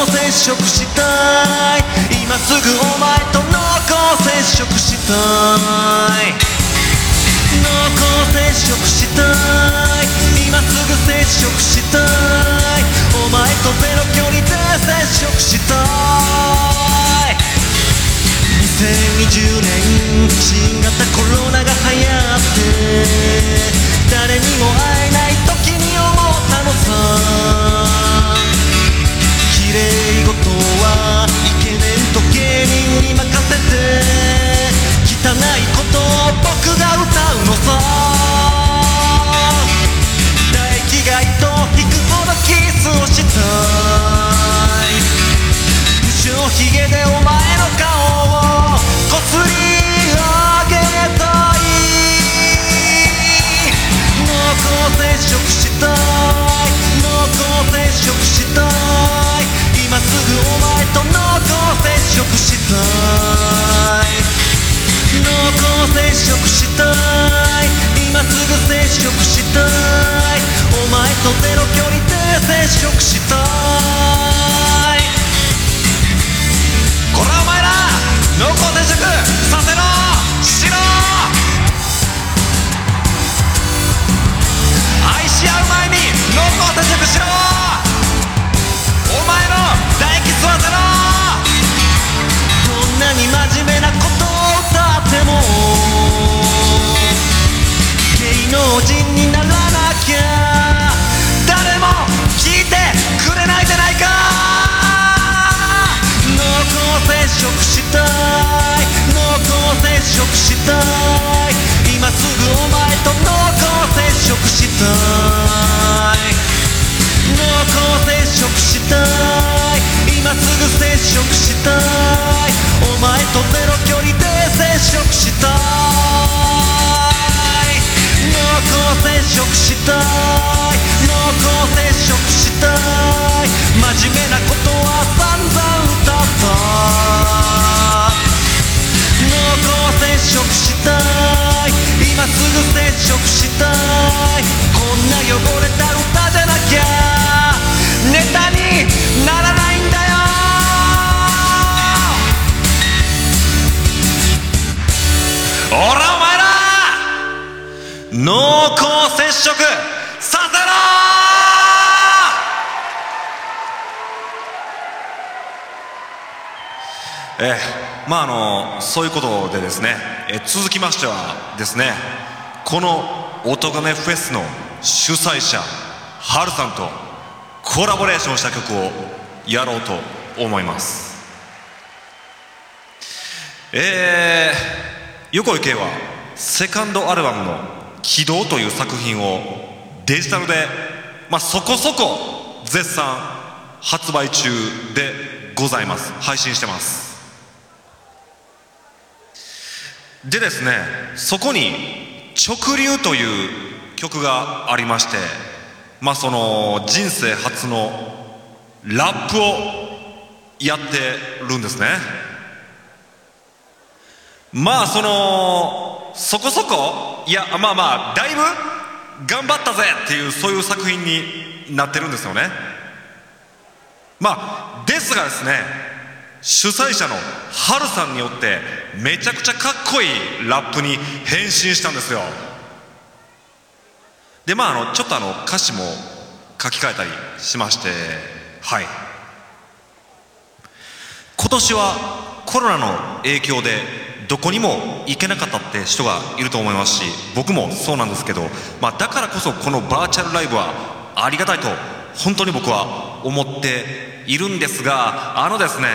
厚接触したい。今すぐお前と濃厚接触したい。濃厚接触したい。今すぐ接触したい。お前とゼロ距離で接触したい。2020年新型コロナが流行って誰にも会えない時に思ったのさ。綺麗事はイケメンと芸人に任せて。汚いことを僕が歌うのさ。唾液が糸を引くほどキスをしたい。後ろひげでお前の顔をこすり上げたい。濃厚接触したい。濃厚接触したい。今すぐお前と濃厚接触したい。濃厚接触したい。今すぐ接触したい。お前とゼロ距離で接触したい。こらお前ら濃厚接触したい。濃厚接触したい。今すぐお前と濃厚接触したい。濃厚接触したい。まああのそういうことでですね、え続きましてはですねこの音亀フェスの主催者ハルさんとコラボレーションした曲をやろうと思います。えー、横井圭はセカンドアルバムの「軌道」という作品をデジタルで、まあ、そこそこ絶賛発売中でございます。配信してます。でですねそこに「直流」という曲がありましてまあその人生初のラップをやってるんですね。まあそのそこそこいやまあまあだいぶ頑張ったぜっていうそういう作品になってるんですよね。まあですがですね主催者のハルさんによってめちゃくちゃかっこいいラップに変身したんですよ。でまああのちょっとあの歌詞も書き換えたりしましてはい。今年はコロナの影響でどこにも行けなかったって人がいると思いますし僕もそうなんですけど、まあ、だからこそこのバーチャルライブはありがたいと本当に僕は思っているんですがあのですね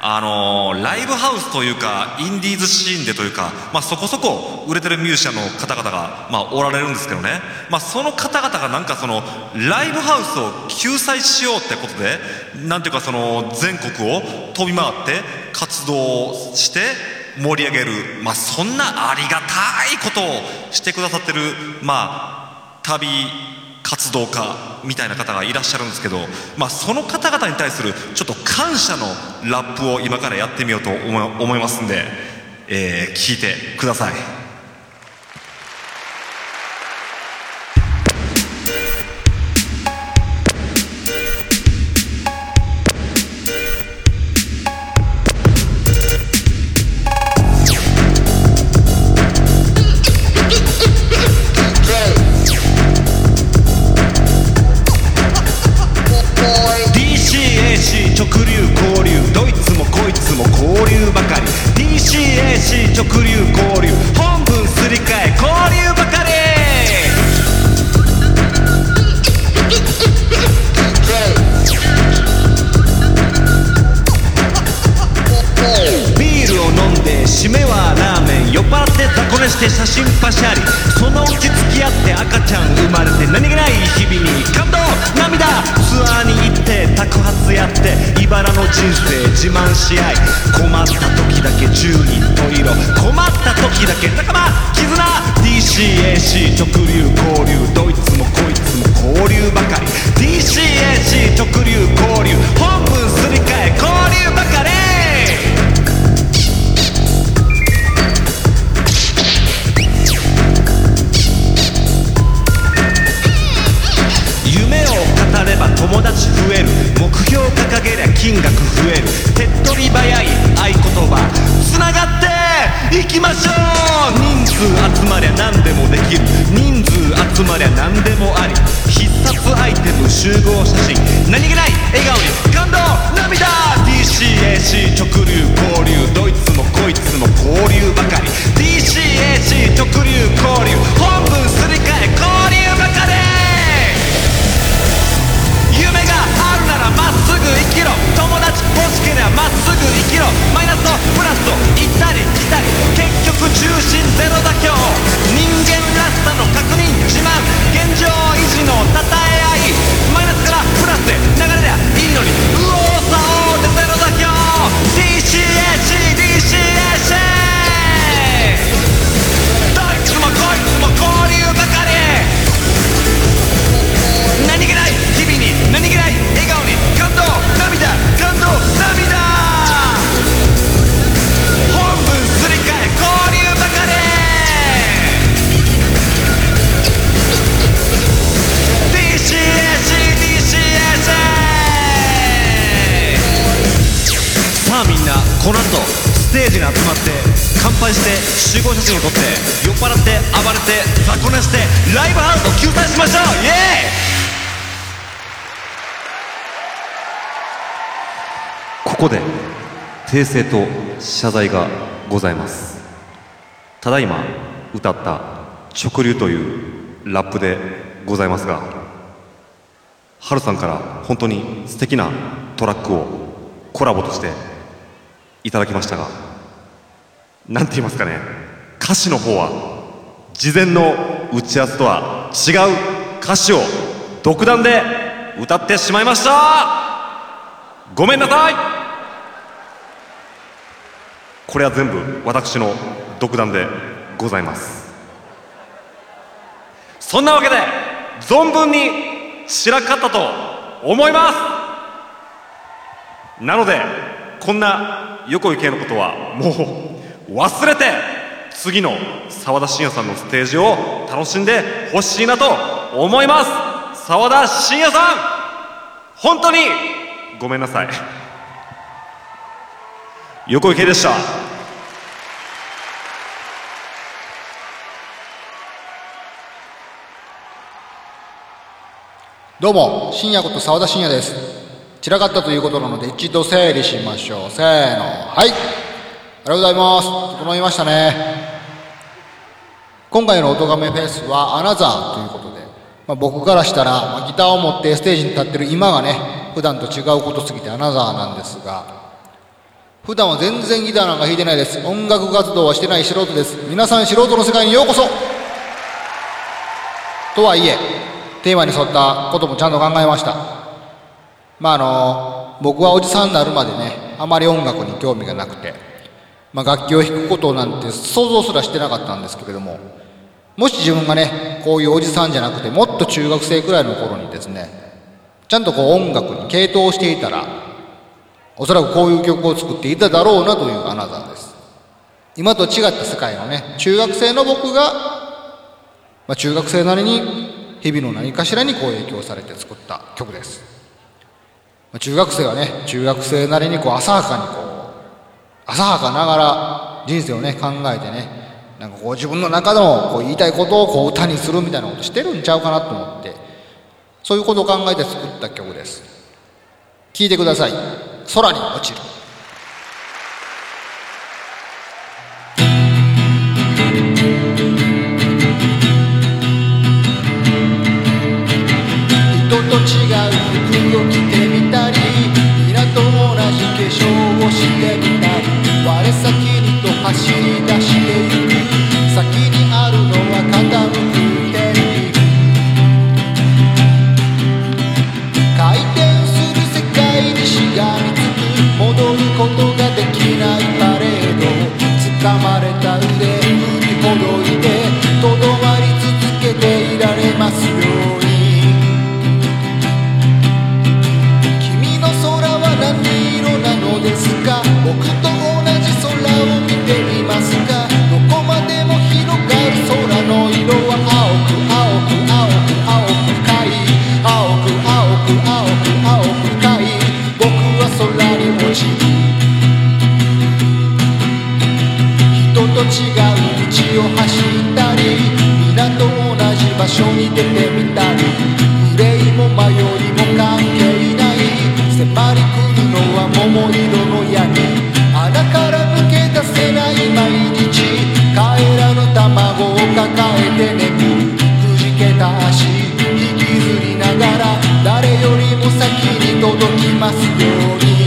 あのーライブハウスというかインディーズシーンでというか、まあ、そこそこ売れてるミュージシャンの方々が、まあ、おられるんですけどね、まあ、その方々がなんかそのライブハウスを救済しようってことでなんていうかその全国を飛び回って活動して盛り上げる、まあ、そんなありがたいことをしてくださってる、まあ、旅活動家みたいな方がいらっしゃるんですけど、まあ、その方々に対するちょっと感謝のラップを今からやってみようと思いますんで、えー聞いてください。売して集合写真を撮って酔っ払って暴れて雑魚寝してライブハウスを救済しましょうイエーイここで訂正と謝罪がございます。ただいま歌った直流というラップでございますがハルさんから本当に素敵なトラックをコラボとしていただきましたがなんて言いますかね。歌詞の方は事前の打ち合わせとは違う歌詞を独断で歌ってしまいました。ごめんなさい。これは全部私の独断でございます。そんなわけで存分に散らかったと思います。なのでこんな横井圭のことはもう忘れて次の澤田信也さんのステージを楽しんでほしいなと思います澤田信也さん本当にごめんなさい 横井圭でしたどうも、深夜こと沢田深夜です。散らかったということなので一度整理しましょう。せーの。はい。ありがとうございます。整いましたね。今回の音亀フェスはアナザーということで、まあ、僕からしたら、ギターを持ってステージに立ってる今がね、普段と違うことすぎてアナザーなんですが、普段は全然ギターなんか弾いてないです。音楽活動はしてない素人です。皆さん素人の世界にようこそとはいえ、テーマに沿ったこともちゃんと考えました。まああの、僕はおじさんになるまでね、あまり音楽に興味がなくて、まあ楽器を弾くことなんて想像すらしてなかったんですけれども、もし自分がね、こういうおじさんじゃなくて、もっと中学生くらいの頃にですね、ちゃんとこう音楽に傾倒していたら、おそらくこういう曲を作っていただろうなというアナザーです。今と違った世界のね、中学生の僕が、まあ、中学生なりに日々の何かしらにこう影響されて作った曲です。まあ中学生はね、中学生なりにこう浅はかにこう、浅はかながら人生をね、考えてね、なんかこう自分の中のこう言いたいことをこう歌にするみたいなことしてるんちゃうかなと思って、そういうことを考えて作った曲です。聴いてください。空に落ちる。で振りほどいてとどまり続けていられますように君の空は何色なのですか？僕と届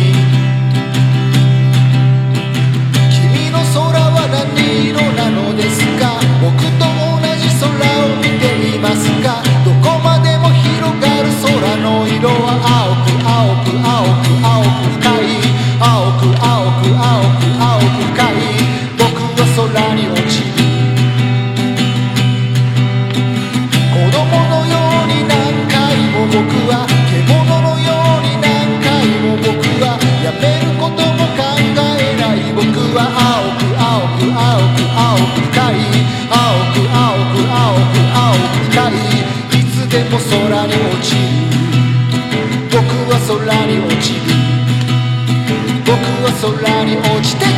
空に落ちる。僕は空に落ちる。僕は空に落ちてく。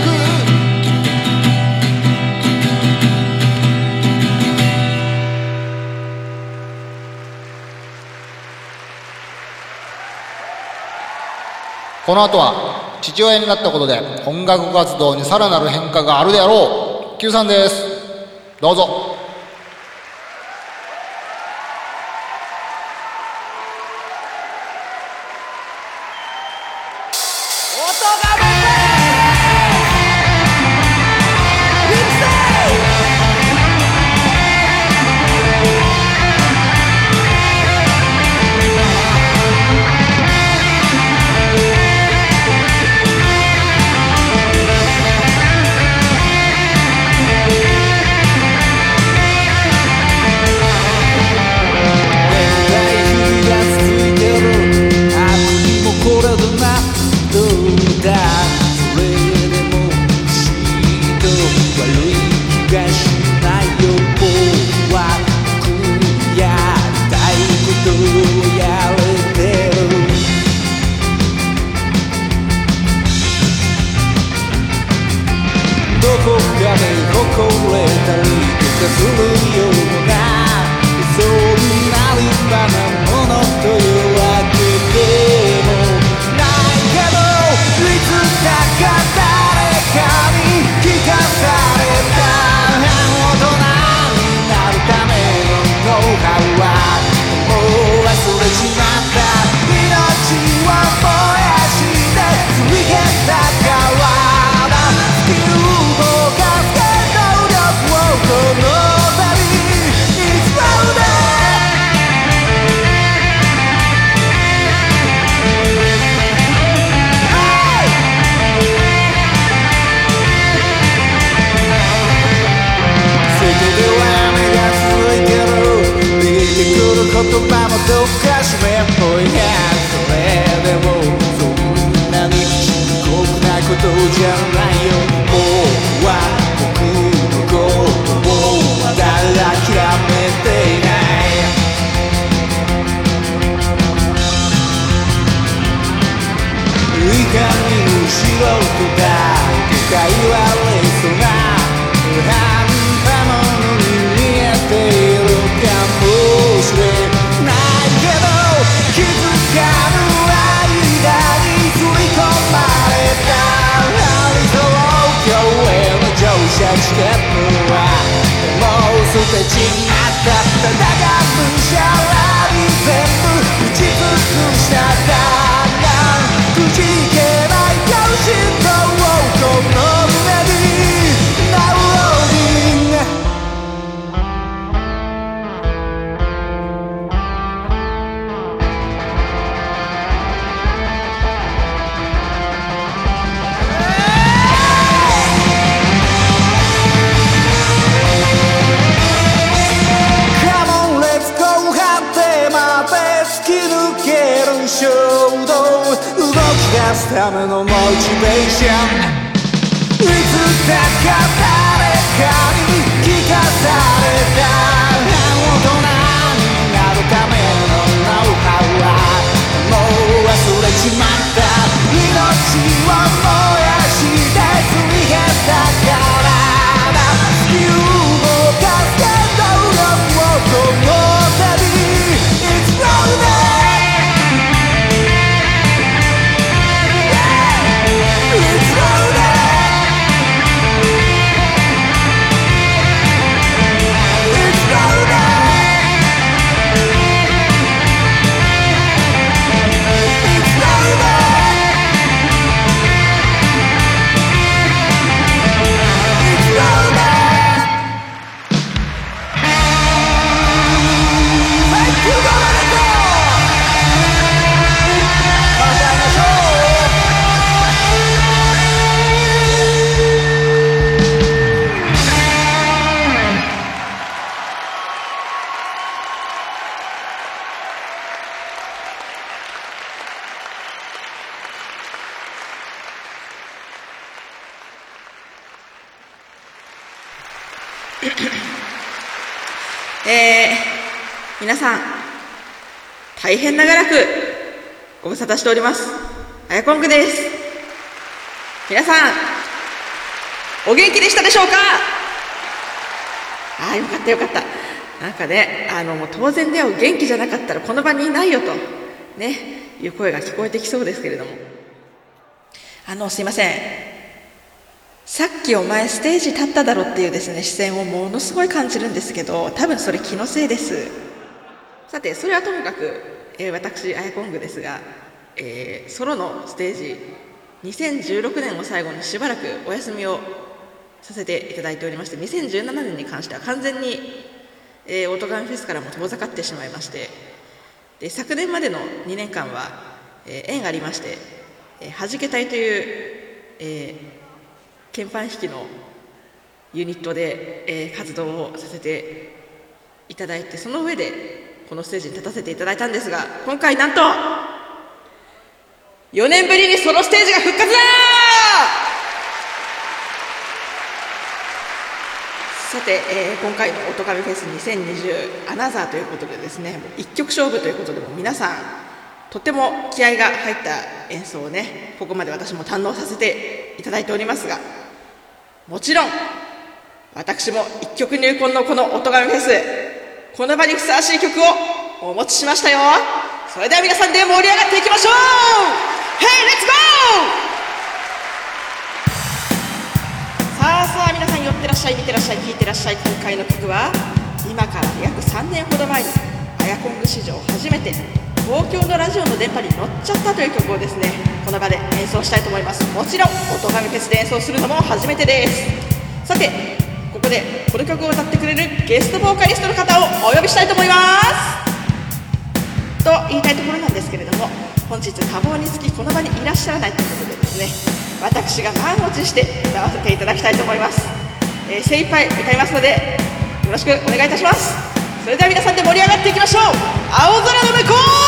この後は父親になったことで音楽活動にさらなる変化があるであろう。Q さんです。どうぞ。大変長らくご無沙汰しております。あやこんくです。皆さん、お元気でしたでしょうか？ああ、よかったよかった。なんかね、あの、もう当然でよ、元気じゃなかったらこの場にいないよと、ね、いう声が聞こえてきそうですけれども。あの、すいません。さっきお前ステージ立っただろっていうですね、視線をものすごい感じるんですけど、多分それ気のせいです。さて、それはともかく、えー私アヤコングですが、えーソロのステージ2016年を最後にしばらくお休みをさせていただいておりまして2017年に関しては完全に、えーオートガンフェスからも遠ざかってしまいましてで昨年までの2年間は、えー縁がありまして、えー、はじけ隊という、えー鍵盤弾きのユニットで、えー活動をさせていただいてその上でこのステージに立たせていただいたんですが今回なんと4年ぶりにソロステージが復活ださて、えー今回の「オトカミフェス2020アナザー」ということでですね一曲勝負ということでも皆さんとても気合が入った演奏をねここまで私も堪能させていただいておりますがもちろん私も一曲入魂のこの「オトガメフェス」この場にふさわしい曲をお持ちしましたよ。それでは皆さんで盛り上がっていきましょう。Hey, let's go! さあさあ皆さん寄ってらっしゃい見てらっしゃい聴いてらっしゃい今回の曲は今から約3年ほど前にアヤコング史上初めて東京のラジオの電波に乗っちゃったという曲をですねこの場で演奏したいと思います。もちろん音がフェスで演奏するのも初めてです。さてここでこの曲を歌ってくれるゲストボーカリストの方をお呼びしたいと思います。と言いたいところなんですけれども本日多忙につきこの場にいらっしゃらないということでですね私が満を持して歌わせていただきたいと思います、えー精一杯歌いますのでよろしくお願いいたします。それでは皆さんで盛り上がっていきましょう。青空の向こう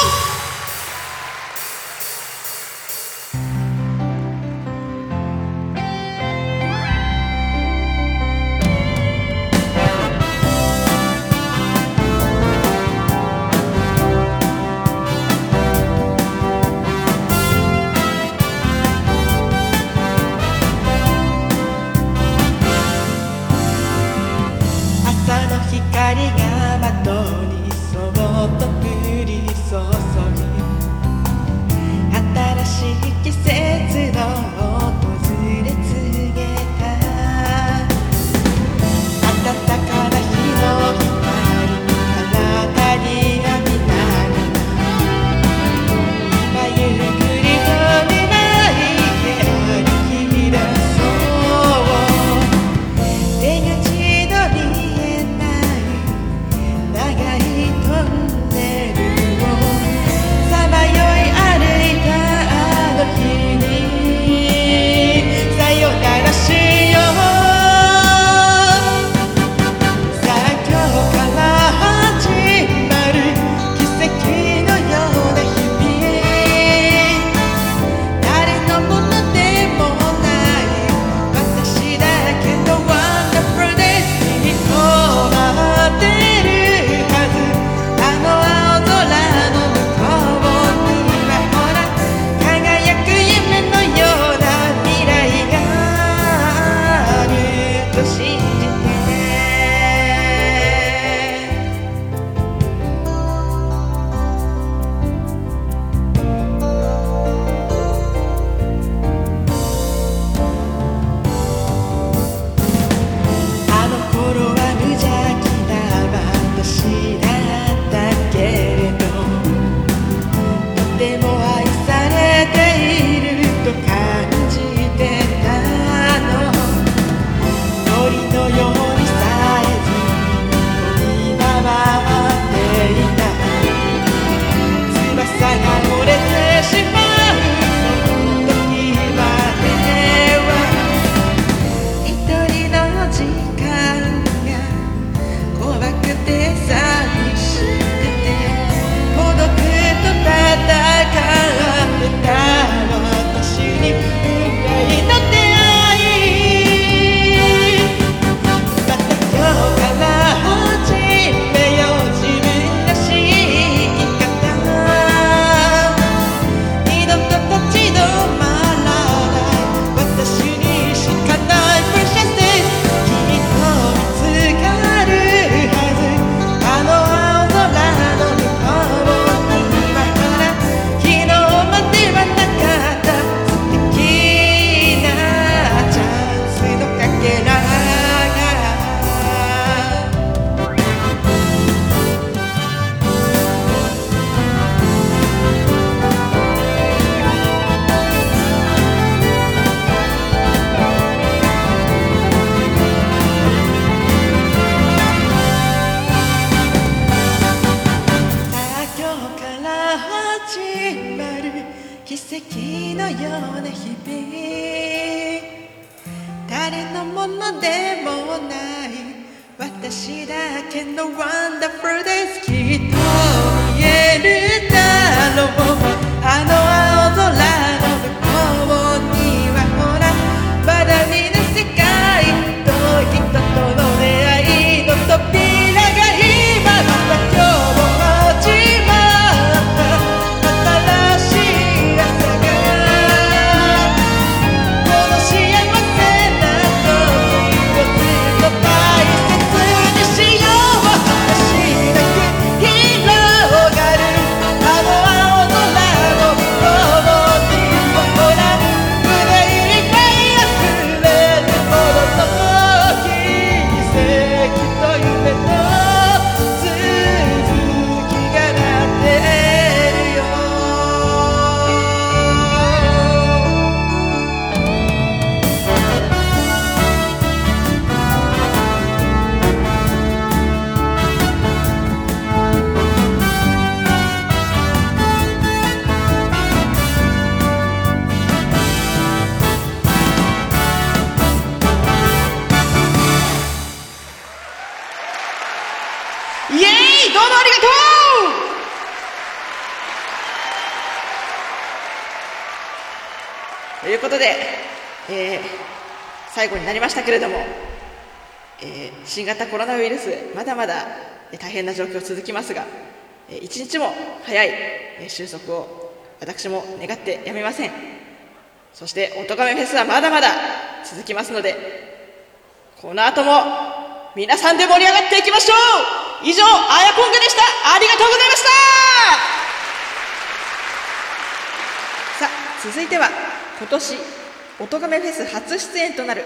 後になりましたけれども、えー新型コロナウイルスまだまだ大変な状況続きますが、一日も早い収束を私も願ってやめません。そして「おとがめフェス」はまだまだ続きますのでこの後も皆さんで盛り上がっていきましょう。以上あやこんぐでした。ありがとうございました。さあ続いては今年おとがめフェス初出演となる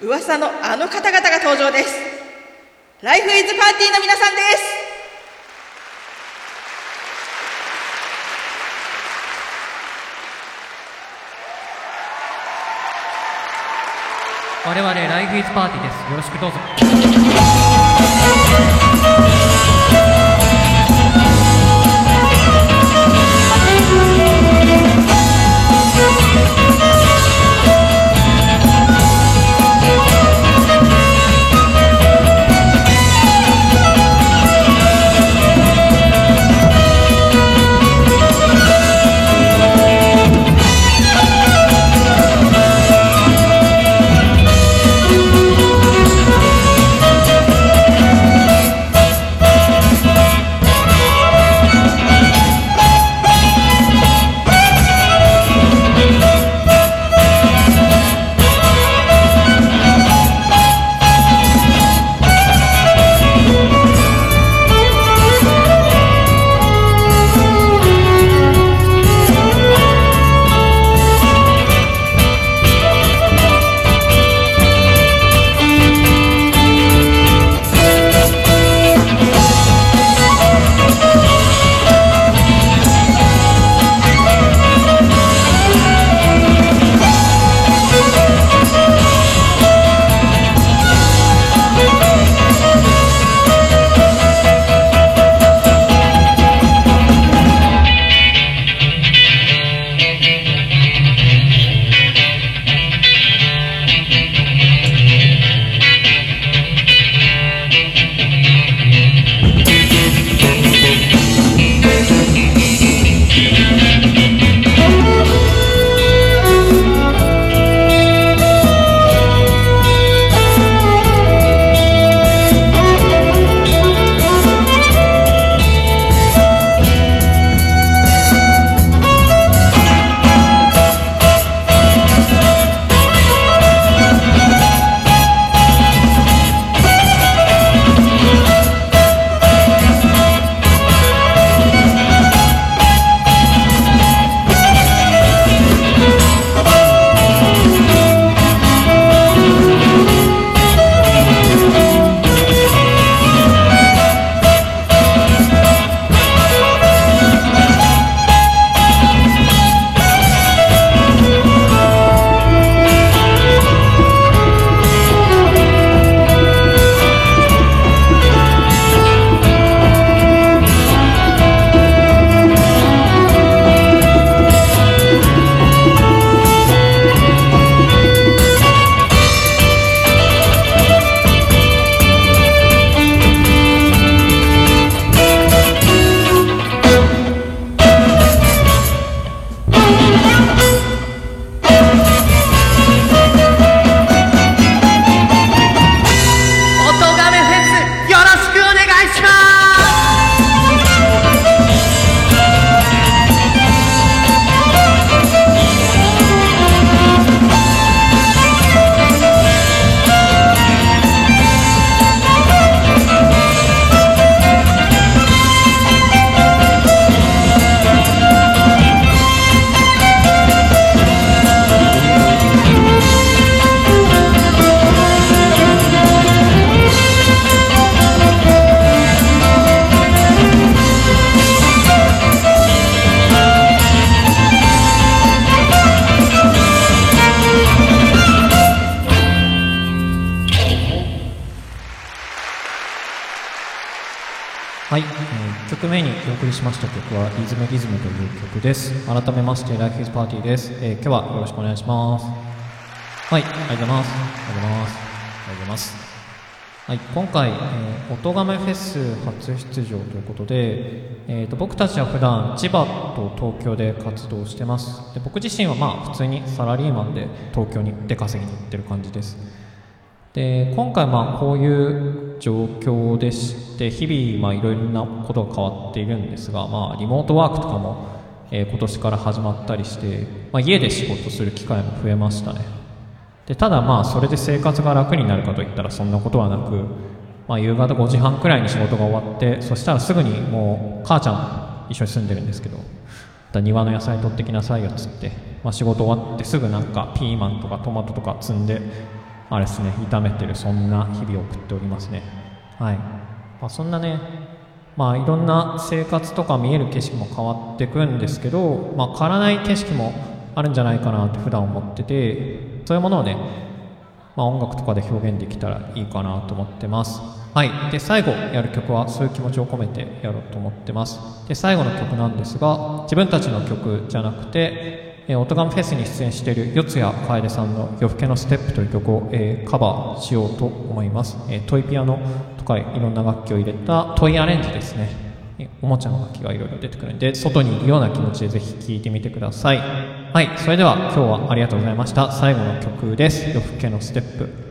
噂のあの方々が登場です。ライフイズパーティーの皆さんです。我々ライフイズパーティーです。よろしくどうぞ「曲目にお送りしました曲は「リズムリズム」という曲です。改めまして Life is Party です、えー今日はよろしくお願いします。はいありがとうございます。ありがとうございます。ありがとうございます。はい、今回、えー、音亀フェス初出場ということで、えー、と僕たちは普段千葉と東京で活動してます。で僕自身はまあ普通にサラリーマンで東京に出稼ぎに行ってる感じです。で今回まあこういう状況でして日々まあいろいろなことが変わっているんですが、まあ、リモートワークとかも、えー今年から始まったりして、まあ、家で仕事する機会も増えましたね。でただまあそれで生活が楽になるかといったらそんなことはなく、まあ、夕方5時半くらいに仕事が終わってそしたらすぐにもう母ちゃん一緒に住んでるんですけど庭の野菜取ってきなさいよっつって、まあ、仕事終わってすぐなんかピーマンとかトマトとか積んであれですね炒めてるそんな日々を送っておりますね。はい、まあ、そんなねまあいろんな生活とか見える景色も変わっていくんですけど、まあ、変わらない景色もあるんじゃないかなって普段思っててそういうものをね、まあ、音楽とかで表現できたらいいかなと思ってます。はい。で最後やる曲はそういう気持ちを込めてやろうと思ってます。で最後の曲なんですが自分たちの曲じゃなくてえー、オトガンフェスに出演している四谷楓さんの「夜更けのステップ」という曲を、えーカバーしようと思います、えートイピアノとかいろんな楽器を入れたトイアレンジですね。えおもちゃの楽器がいろいろ出てくるんで外にいるような気持ちでぜひ聴いてみてください。はい。それでは今日はありがとうございました。最後の曲です。夜更けのステップ。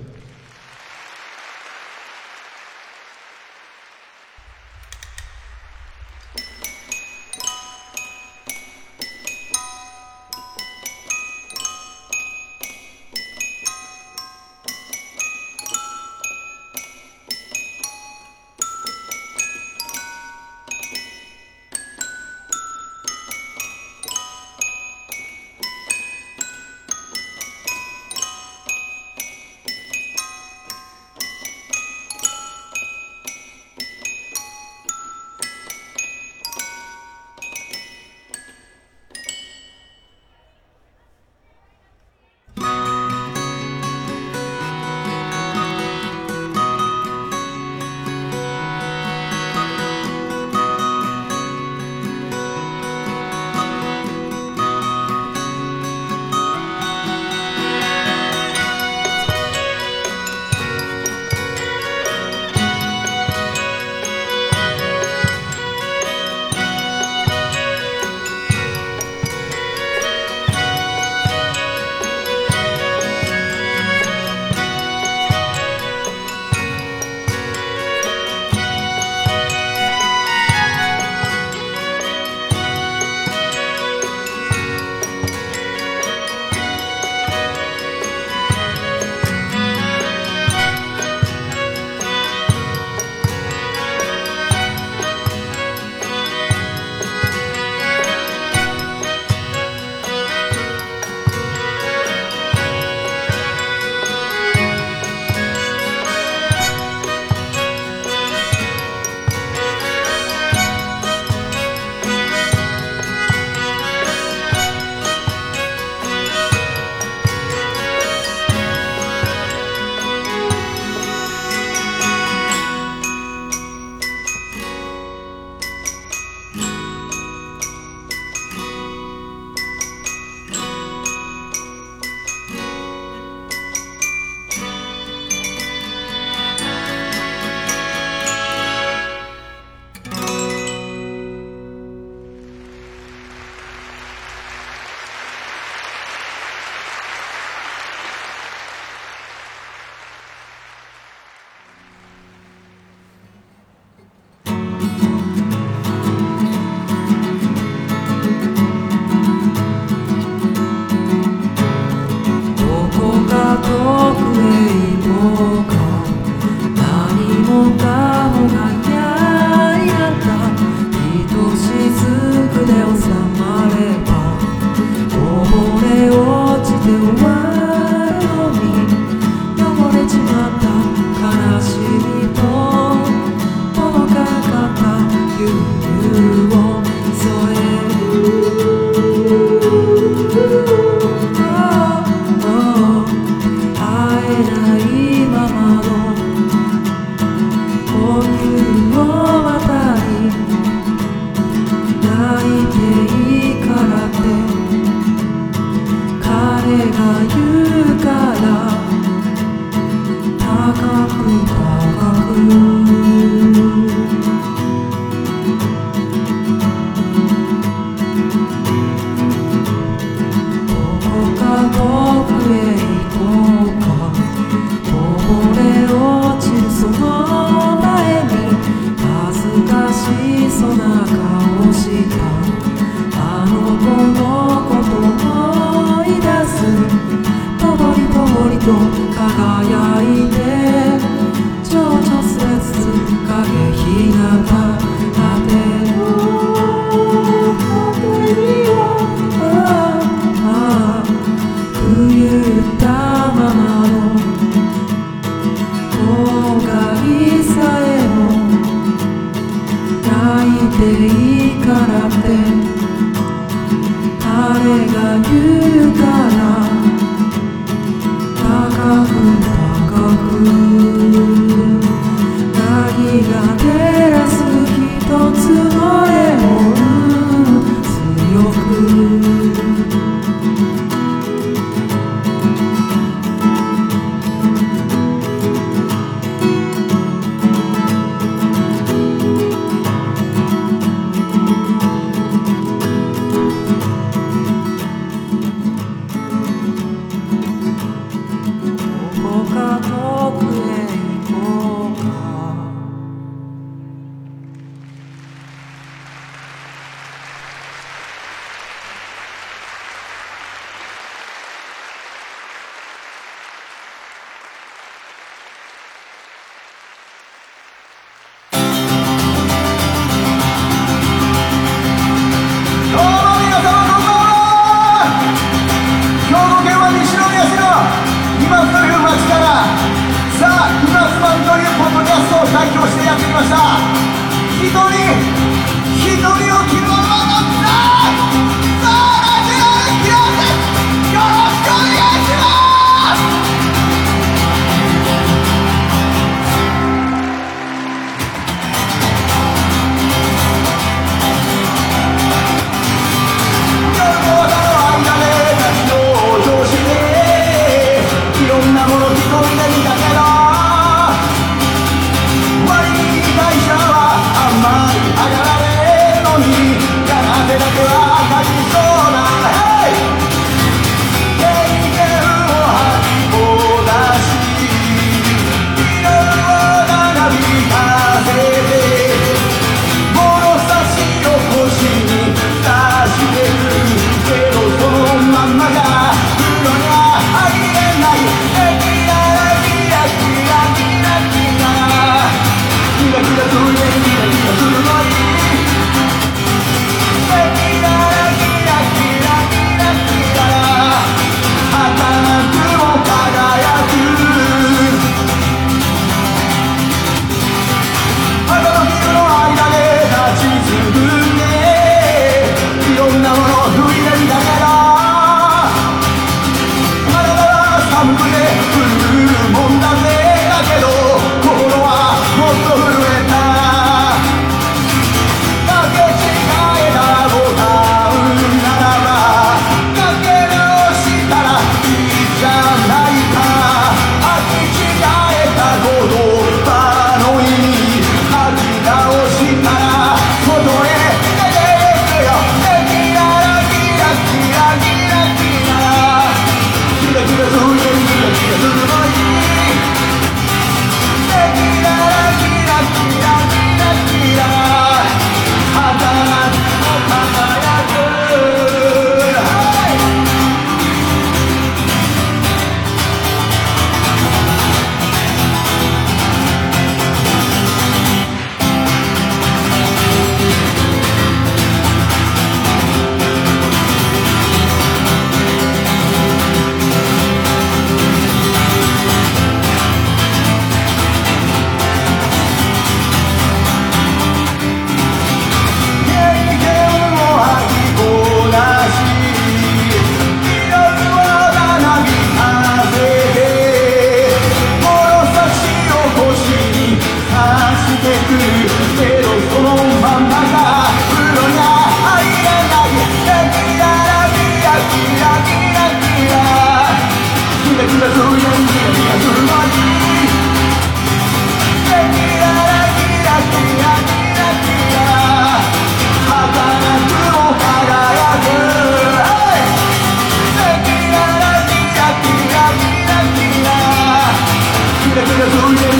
Nefret eder, zulüm, zulüm,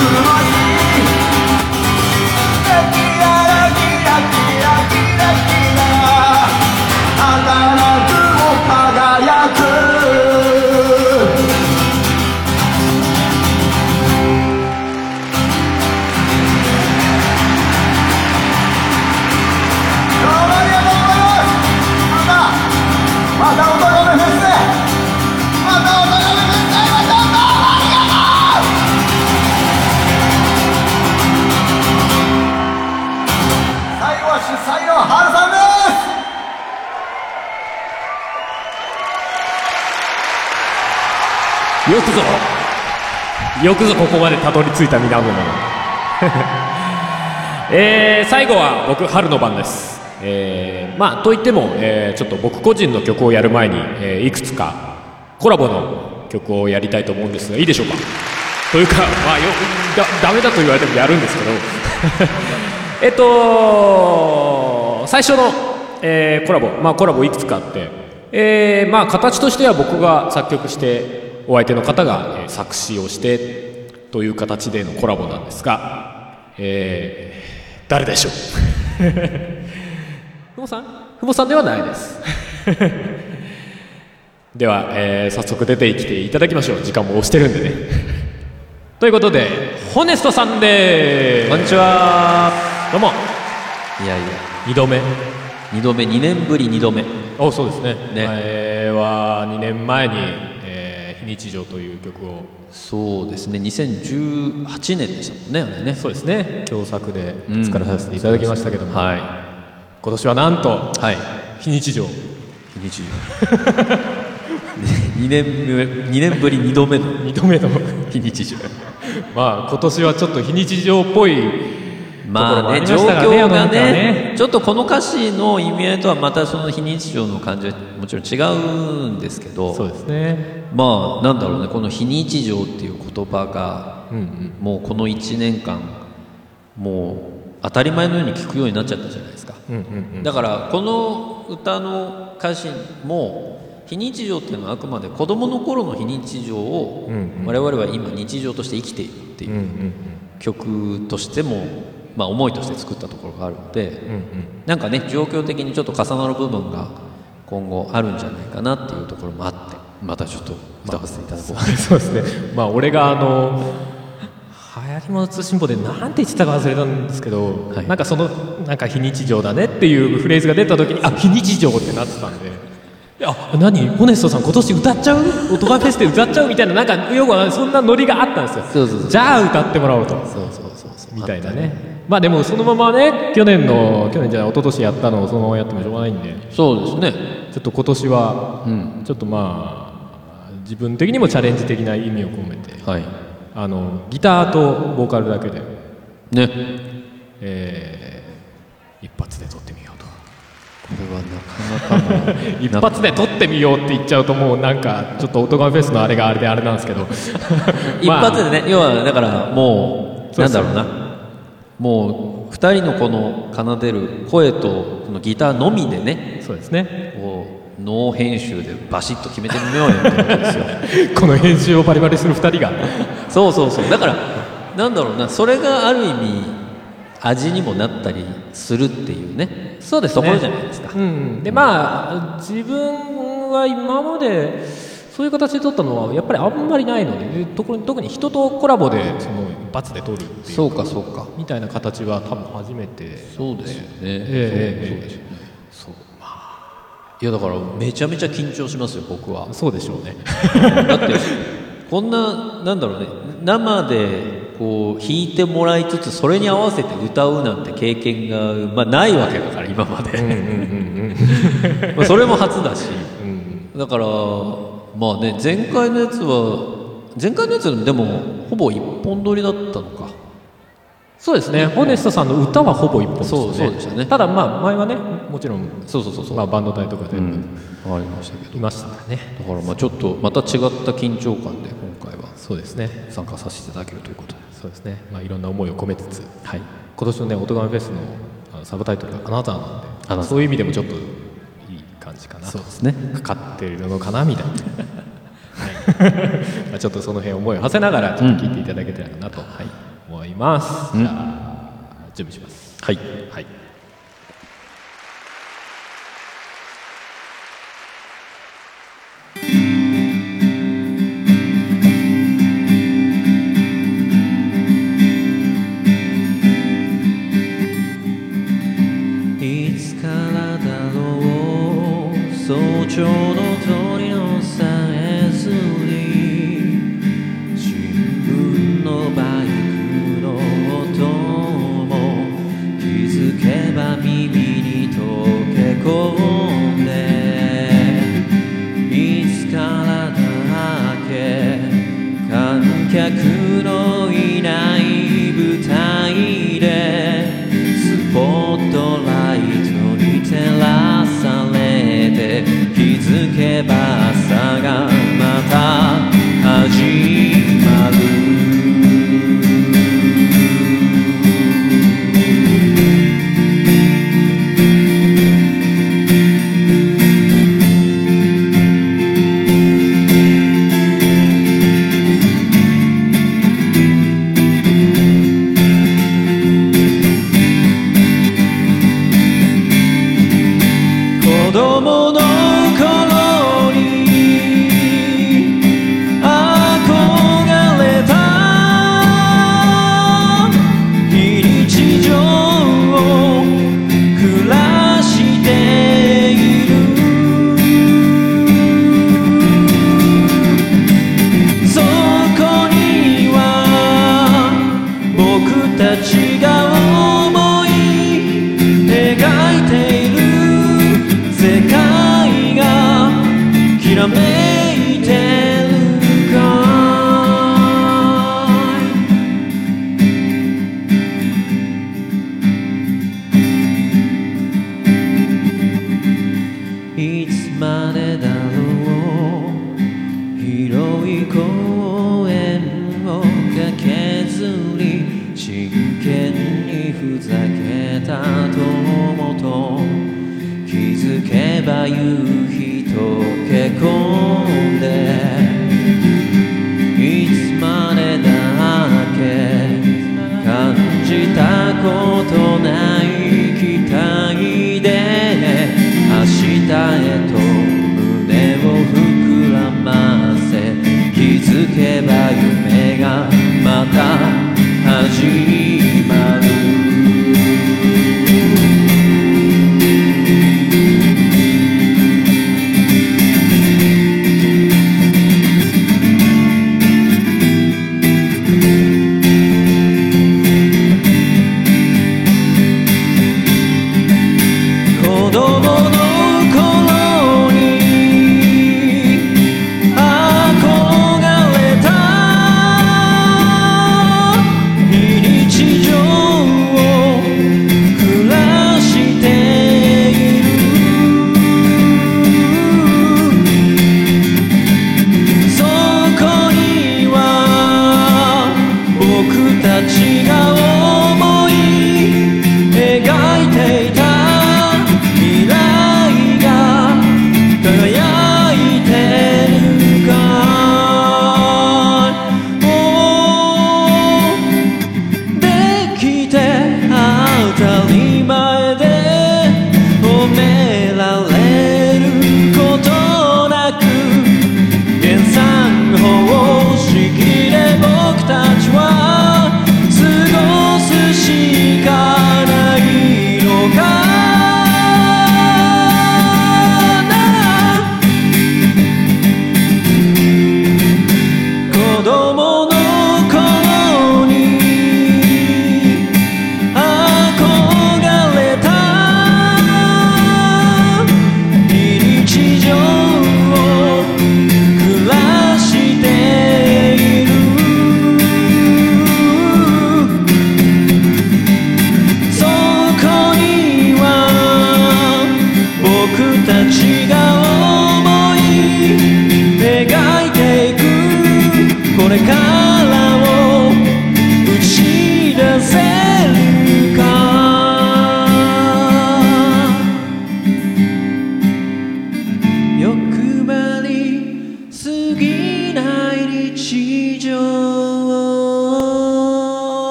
zulüm, よくぞ。よくぞここまでたどり着いた皆々 えー、最後は僕春の番です。えー、まあといっても、えーちょっと僕個人の曲をやる前に、えーいくつかコラボの曲をやりたいと思うんですがいいでしょうか？というかまあよだダメだと言われてもやるんですけど。えっと最初の、えーコラボ。まあコラボいくつかあって。えーまあ形としては僕が作曲してお相手の方が、えー作詞をしてという形でのコラボなんですが、えー誰でしょう？ふもさん？ふもさんではないです。では、えー早速出てきていただきましょう。時間も押してるんでね。ということでホネストさんでこんにちは。どうも。いやいや。2度目。2度目。2年ぶり2度目。おそうですね。前は2年前に、日常という曲を。そうですね。2018年でしたもんねあれね。そうですね。共作で作らさせていただきましたけども、はい、今年はなんと、はい、非日常。非日常。2年目二年ぶり2度目の2度目の。非日常。まあ今年はちょっと非日常っぽいまあね状況がねちょっとこの歌詞の意味合いとはまたその非日常の感じはもちろん違うんですけどそうですね。まあなんだろうねこの非日常っていう言葉が、もうこの1年間もう当たり前のように聞くようになっちゃったじゃないですか、だからこの歌の歌詞も非日常っていうのはあくまで子供の頃の非日常を我々は今日常として生きているっていう曲としても、まあ、思いとして作ったところがあるので、なんかね状況的にちょっと重なる部分が今後あるんじゃないかなっていうところもあってまたちょっと歌わせていただこう。かな、そうですね。まあ俺があの流行り物通信簿で何て言ってたか忘れたんですけど、なんかそのなんか非日常だねっていうフレーズが出た時にあ非日常ってなってたんで。あ何？ホネストさん今年歌っちゃう？オトガフェスで歌っちゃう？みたいななんかよくそんなノリがあったんですよ。じゃあ歌ってもらおうと。そうそうそうそう。みたいなねまあでもそのままね去年の去年じゃない一昨年やったのをそのままやってもしょうがないんで。そうですね。ちょっと今年は、ちょっとまあ自分的にもチャレンジ的な意味を込めて、あのギターとボーカルだけでね。えー一発で撮ってみようと。これはなかなか 一発で撮ってみようって言っちゃうともうなんかちょっとオトガンフェスのあれがあれであれなんですけど。一発でね、要はだからもう。なんだろうなもう2人のこの奏でる声とこのギターのみでねそうですね。こうノー編集でバシッと決めてみようよってことですよ。この編集をバリバリする2人が。そうそうそう。だからなんだろうなそれがある意味味にもなったりするっていうねそうですねところじゃないですか、うん、でまあ自分は今までそういう形で撮ったのはやっぱりあんまりないのでで特に特に人とコラボでその一発で撮るっていうそうかそうかみたいな形は多分初めて。そうですよね、ええそうですよね。そう。まあいやだからめちゃめちゃ緊張しますよ僕は。そうでしょうね。だってこんななんだろうね生でこう弾いてもらいつつそれに合わせて歌うなんて経験が、まあ、ないわけだから今まで。まあそれも初だし、だからまあね前回のやつは前回のやつでもほぼ一本撮りだったのか。そうですね、ホネストさんの歌はほぼ一本ですね。そうそうでしたね。ただまあ前はねもちろんそうそうそうそう。まあ、バンド隊とか全部、ありましたけど。いましたね。だからまあちょっとまた違った緊張感で今回はそうですね。参加させていただけるということで。そうですね、まあ、いろんな思いを込めつつ、はい、今年のね「オトガメフェスの」あのサブタイトルが「アナザー」なんでそういう意味でもちょっとじかな。そうですね。かかってるのかなみたいな、はい。まあ、ちょっとその辺思いを馳せながらちょっと聞いていただけたらなと、はい、思います、じゃあ準備します。はい、はいい早朝のば朝がまた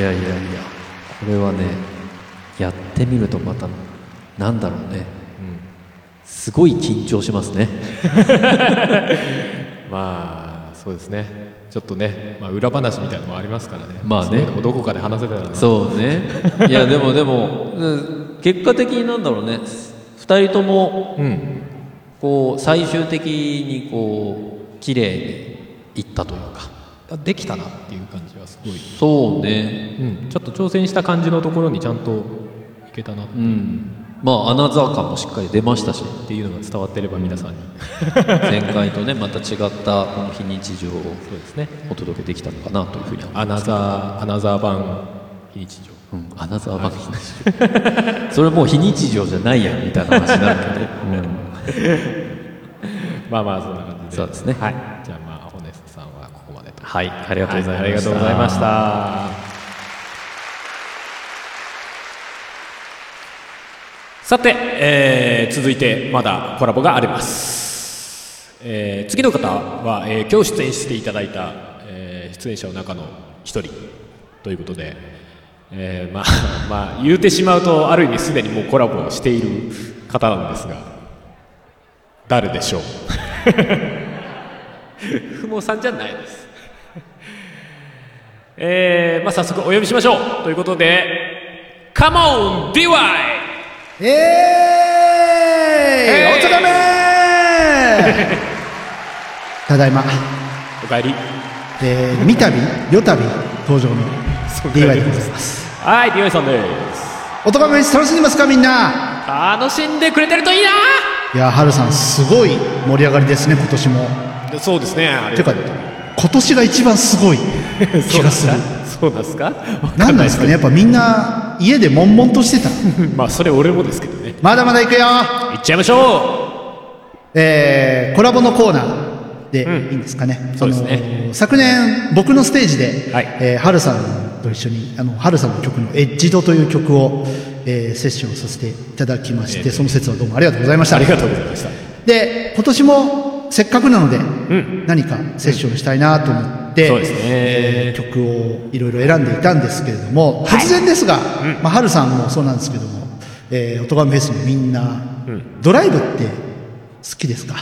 やいやいや。これはねやってみるとまたなんだろうね、すごい緊張しますね。まあそうですね。ちょっとね、まあ、裏話みたいなのもありますからね。まあね。どこかで話せたらなそうね。いや でもでもうん結果的になんだろうね。2人とも、こう最終的にこう綺麗にいったというか。できたなっていう感ごいそうね、うん、ちょっと挑戦した感じのところにちゃんといけたなって。うん。まあアナザー感もしっかり出ましたし。っていうのが伝わってれば皆さんに。前回とねまた違ったこの非日常をお届けできたのかなというふうにアナザーアナザー版非日常。うん、アナザー版非日常。それもう非日常じゃないやんみたいな話になるけど、まあまあそんな感じで。そうですね。はいはいありがとうございました。はありがとうございました。さて、えー続いてまだコラボがあります、えー次の方は、えー今日出演していただいた、えー出演者の中の一人ということで、えーまあ まあ言うてしまうとある意味すでにもうコラボをしている方なんですが誰でしょう？ふもさんじゃないですえーまあ早速お呼びしましょう。ということで Come on DY えーいお茶だめ。ただいま。おかえり。えー、三度よたび登場の DY でございます。はい DY さんです。おとがめ楽しんでますかみんな。楽しんでくれてるといいな。いやはるさんすごい盛り上がりですね今年も。そうですね。ありてか今年が一番すごい気がする。そうなんですか？何なんですかね？やっぱみんな家で悶々としてた。まあそれ俺もですけどね。まだまだ行くよ。行っちゃいましょえー、コラボのコーナーでいいんですかね、そうですね。昨年僕のステージで、えー、はるさんと一緒にあのはるさんの曲の「エッジド」という曲を、えーセッションさせていただきまして、その説はどうもありがとうございました。ありがとうございました。で今年もせっかくなので、何かセッションしたいなと思って、そうですね。えー曲をいろいろ選んでいたんですけれども、突然ですが、まあ、はるさんもそうなんですけども、えー、オトフェスのみんな、ドライブって好きですか？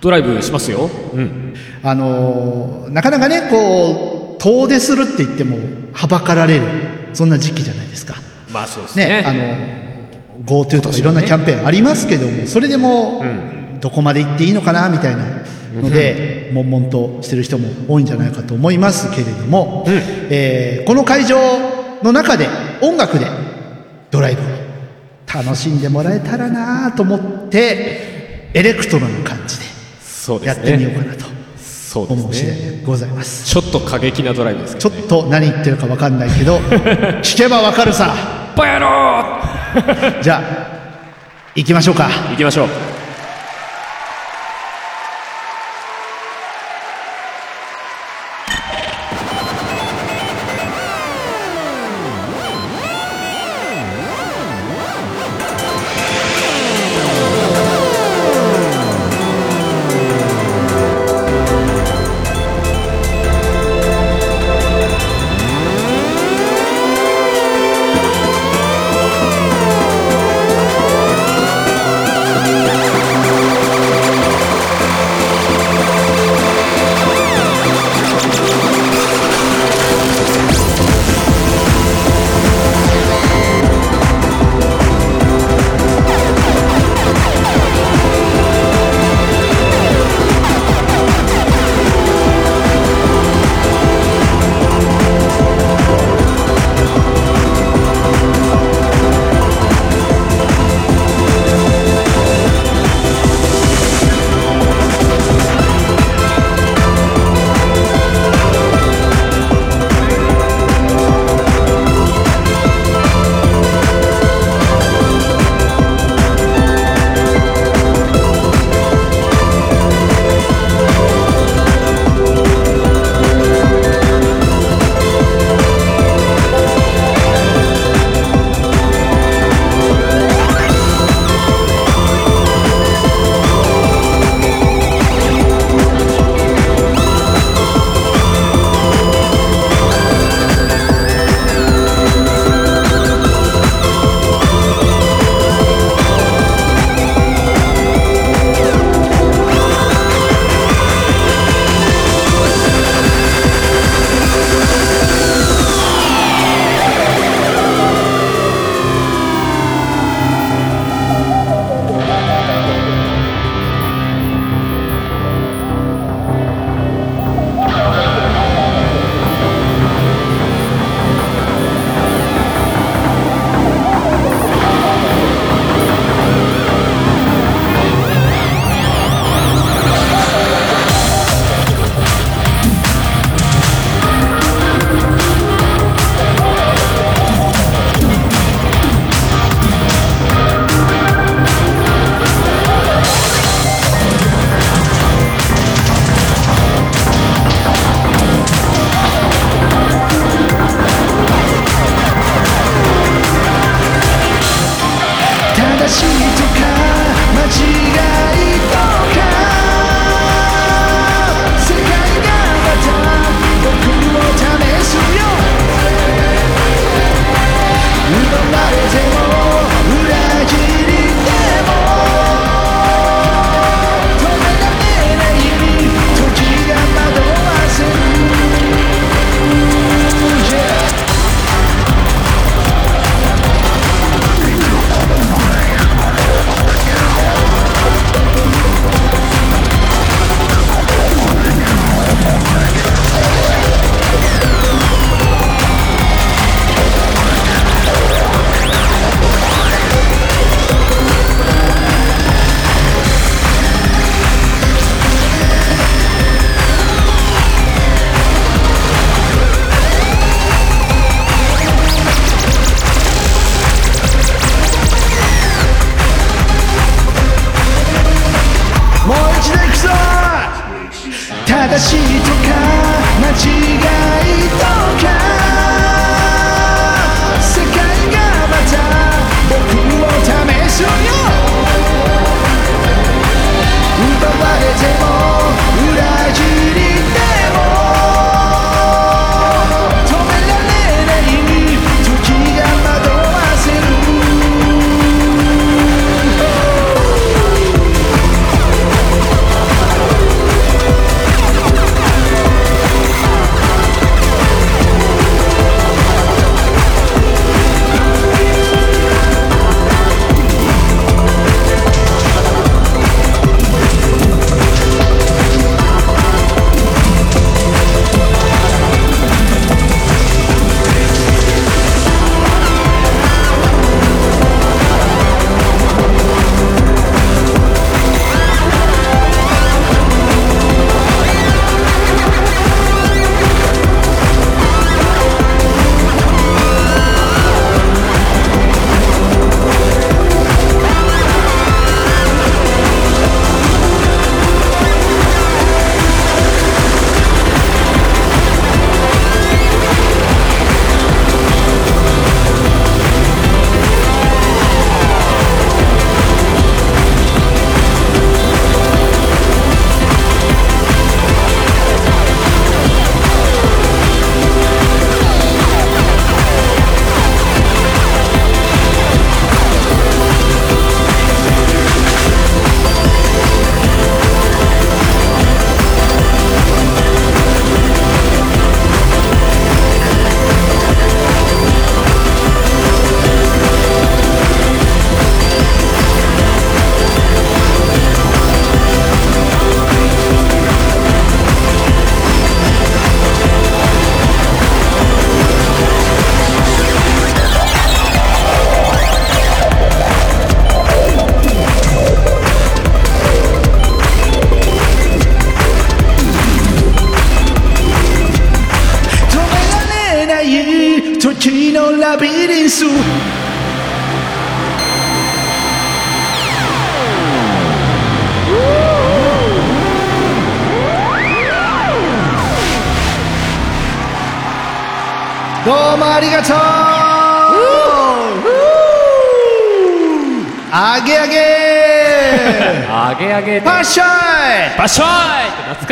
ドライブしますよ。うん。あのーなかなかねこう遠出するって言ってもはばかられるそんな時期じゃないですか。まあそうですね。ねあの GoTo とかいろんなキャンペーンありますけどもそれでもどこまで行っていいのかなみたいなので悶々としてる人も多いんじゃないかと思いますけれども、えーこの会場の中で音楽でドライブを楽しんでもらえたらなと思ってエレクトロな感じでやってみようかなとそう思う次第ですねでございます。ちょっと過激なドライブですけちょっと何言ってるか分かんないけど 聞けば分かるさ。バヤロ じゃあ行きましょうか。行きましょう「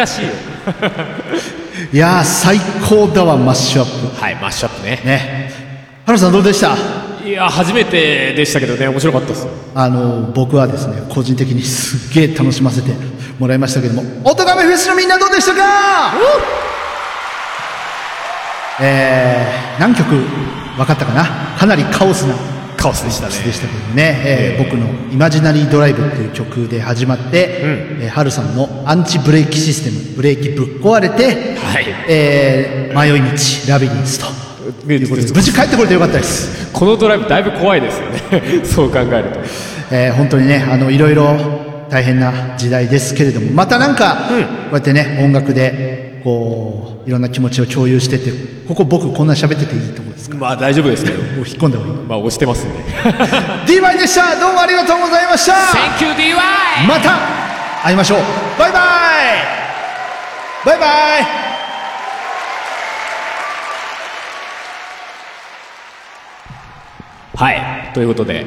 ーイって懐かしいよ。いやー最高だわマッシュアップ。はいマッシュアップね。ね。原さんどうでした？いや初めてでしたけどね面白かったですよ。あの僕はですね個人的にすっげえ楽しませてもらいましたけどもおとがめフェスのみんなどうでしたか？えー、何曲分かったかな？かなりカオスなカオスでしたね。でしたけどね、えー僕の「イマジナリードライブ」っていう曲で始まって、えー、ハルさんのアンチブレーキシステムブレーキぶっ壊れて、えー迷い道ラビリンスと。無事帰ってこれてよかったです。このドライブだいぶ怖いですよね。そう考えると。えー本当にねあのいろいろ大変な時代ですけれどもまたなんか、こうやってね音楽でこういろんな気持ちを共有しててここ僕こんな喋ってていいとこですか？まあ大丈夫ですけど。もう引っ込んだ方がいい。まあ押してますんで DY でした。どうもありがとうございました。Thank you DY また会いましょう。バイバイ。バイバイ。はい。ということで、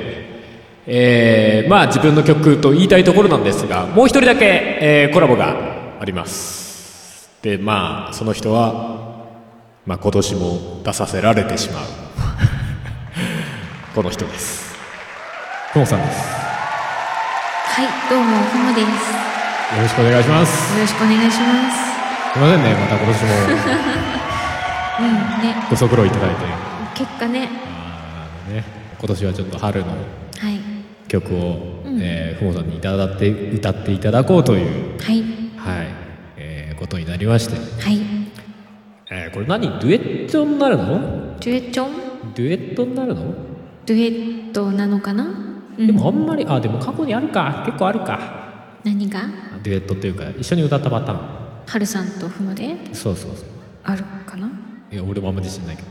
えーまあ自分の曲と言いたいところなんですがもう一人だけ、えーコラボがありますでまあその人は、まあ、今年も出させられてしまう。この人です。ともさんです。はいどうもふもです。よよろしくお願いします。ろしくお願いします。すいませんねまた今年も。うんね。ご足労いただいて。結果ね。ね今年はちょっと春のはい。曲を、うん。えーふもさんにいただって歌っていただこうという。はい。はい、えーことになりまして、はい。えーこれ何？デュエットになるの？デュエット？デュエットになるの、デュエットなのかな？でもあんまりあでも過去にあるか。結構あるか。何が？デュエットっていうか一緒に歌ったパターン。はるさんとふもで？そうそうそう。あるかな？いや俺もあんま自信ないけど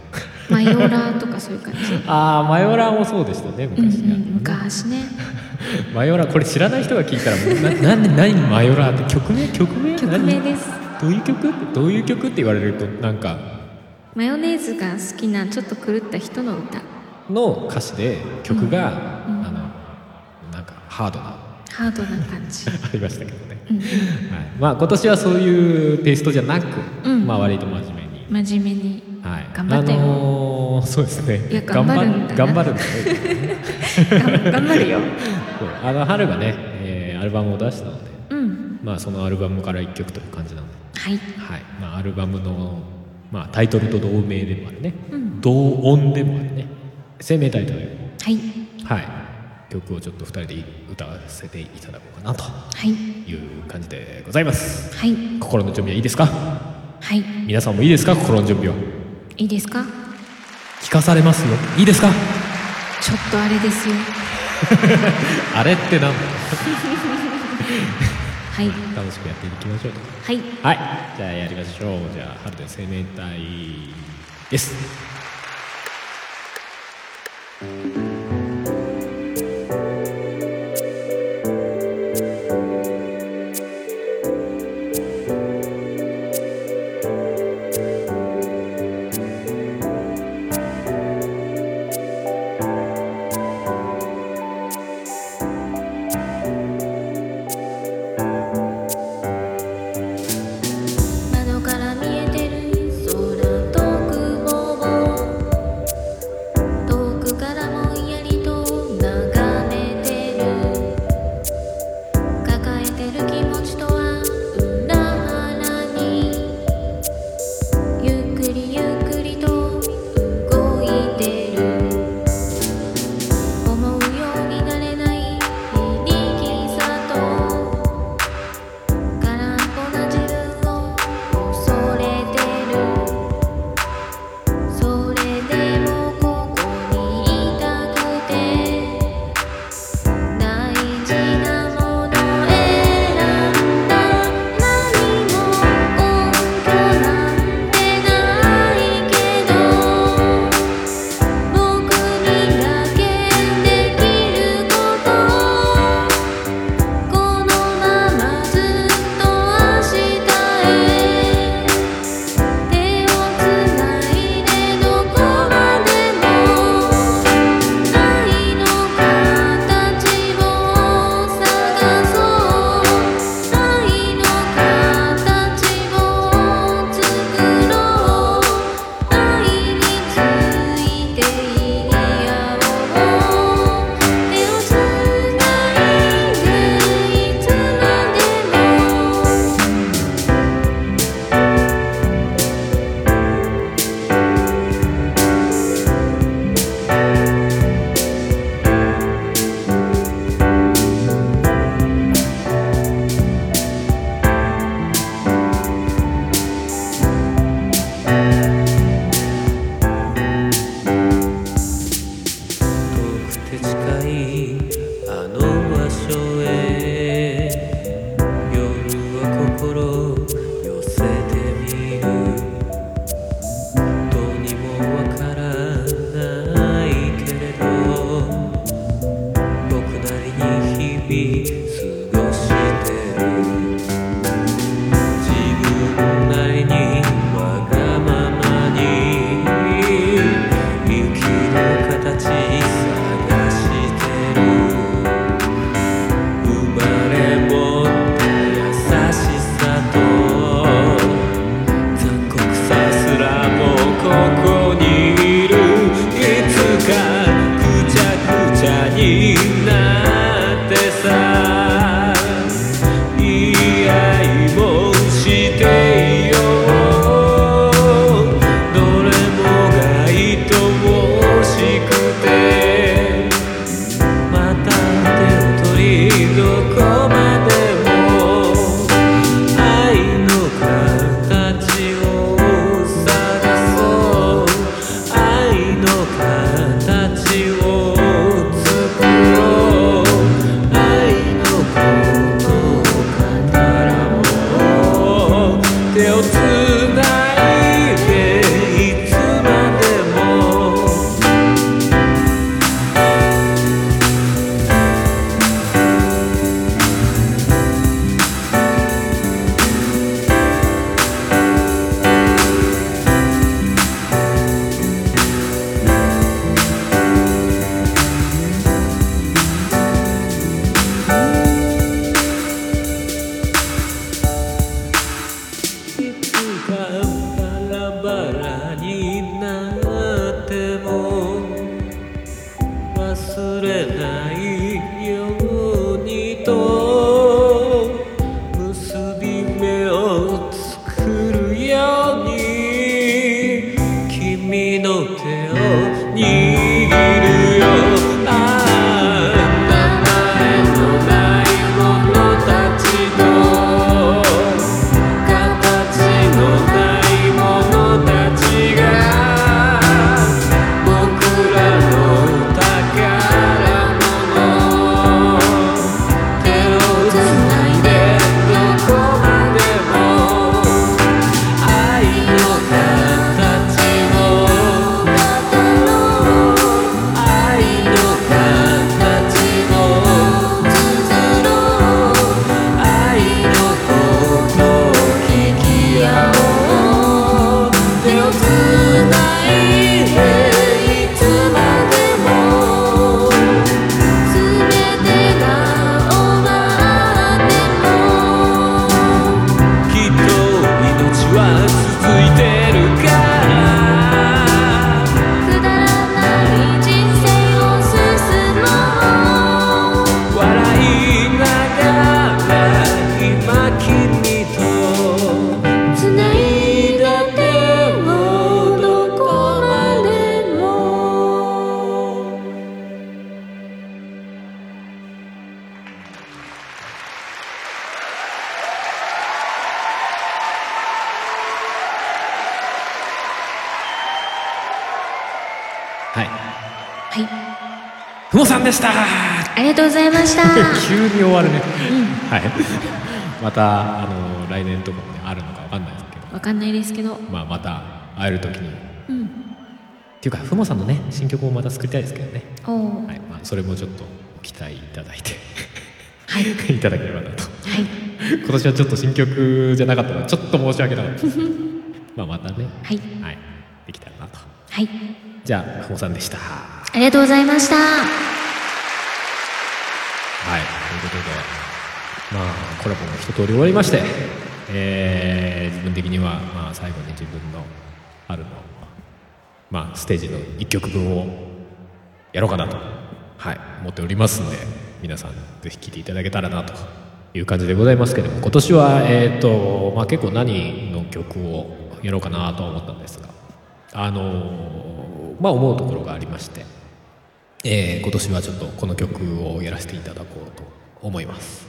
マヨラーとかそういう感じ。ああマヨラーもそうでしたねうんう昔ね、ん昔ね。マヨラーこれ知らない人が聞いたらななんで何マヨラーって曲名？曲名？曲名です。どういう曲？ってどういう曲って言われるとなんか。マヨネーズが好きなちょっと狂った人の歌。の歌詞で曲が、うんあのなんかハードな。ハードな感じ。ありましたけどね、うんはい、まあ今年はそういうテイストじゃなく、うん。まあ割と真面目に。真面目にはい。頑張ってよ。あのーそうですね。頑張るんだな。頑張るんだね頑頑張るよ。あの春がね、えーアルバムを出したのでうん。まあそのアルバムから1曲という感じなので、はい。はい。まあ、アルバムの、まあ、タイトルと同名でもあるね、うん。同音でもあるね。生命体という。はい。はい、曲をちょっと2人で歌わせていただこうかなと。はい。いう感じでございます、はい。心の準備はいいですか？はい。皆さんもいいですか？心の準備はいいですか？聞かされますよ。いいですか？ちょっとあれですよ。あれってなんだ。はい。楽しくやっていきましょうはい。はい。じゃあやりましょう。じゃあ春で生命体です会える時に。っうん。ていうかふもさんのね新曲もまた作りたいですけどね。はい。まあ、それもちょっとご期待いただいて。い。ただければなと、今年はちょっと新曲じゃなかったのでちょっと申し訳なかった。で すまあまたね。はい、できたらなと。はい。じゃあふもさんでした。ありがとうございました。はい。ということでまあコラボも一通り終わりましてえー自分的にはまあ最後に自分のステージの1曲分をやろうかなと。はい。思っておりますんで皆さんぜひ聴いていただけたらなという感じでございますけれども今年はえっ、とまあ結構何の曲をやろうかなとは思ったんですがあのまあ思うところがありましてえー今年はちょっとこの曲をやらせていただこうと思います、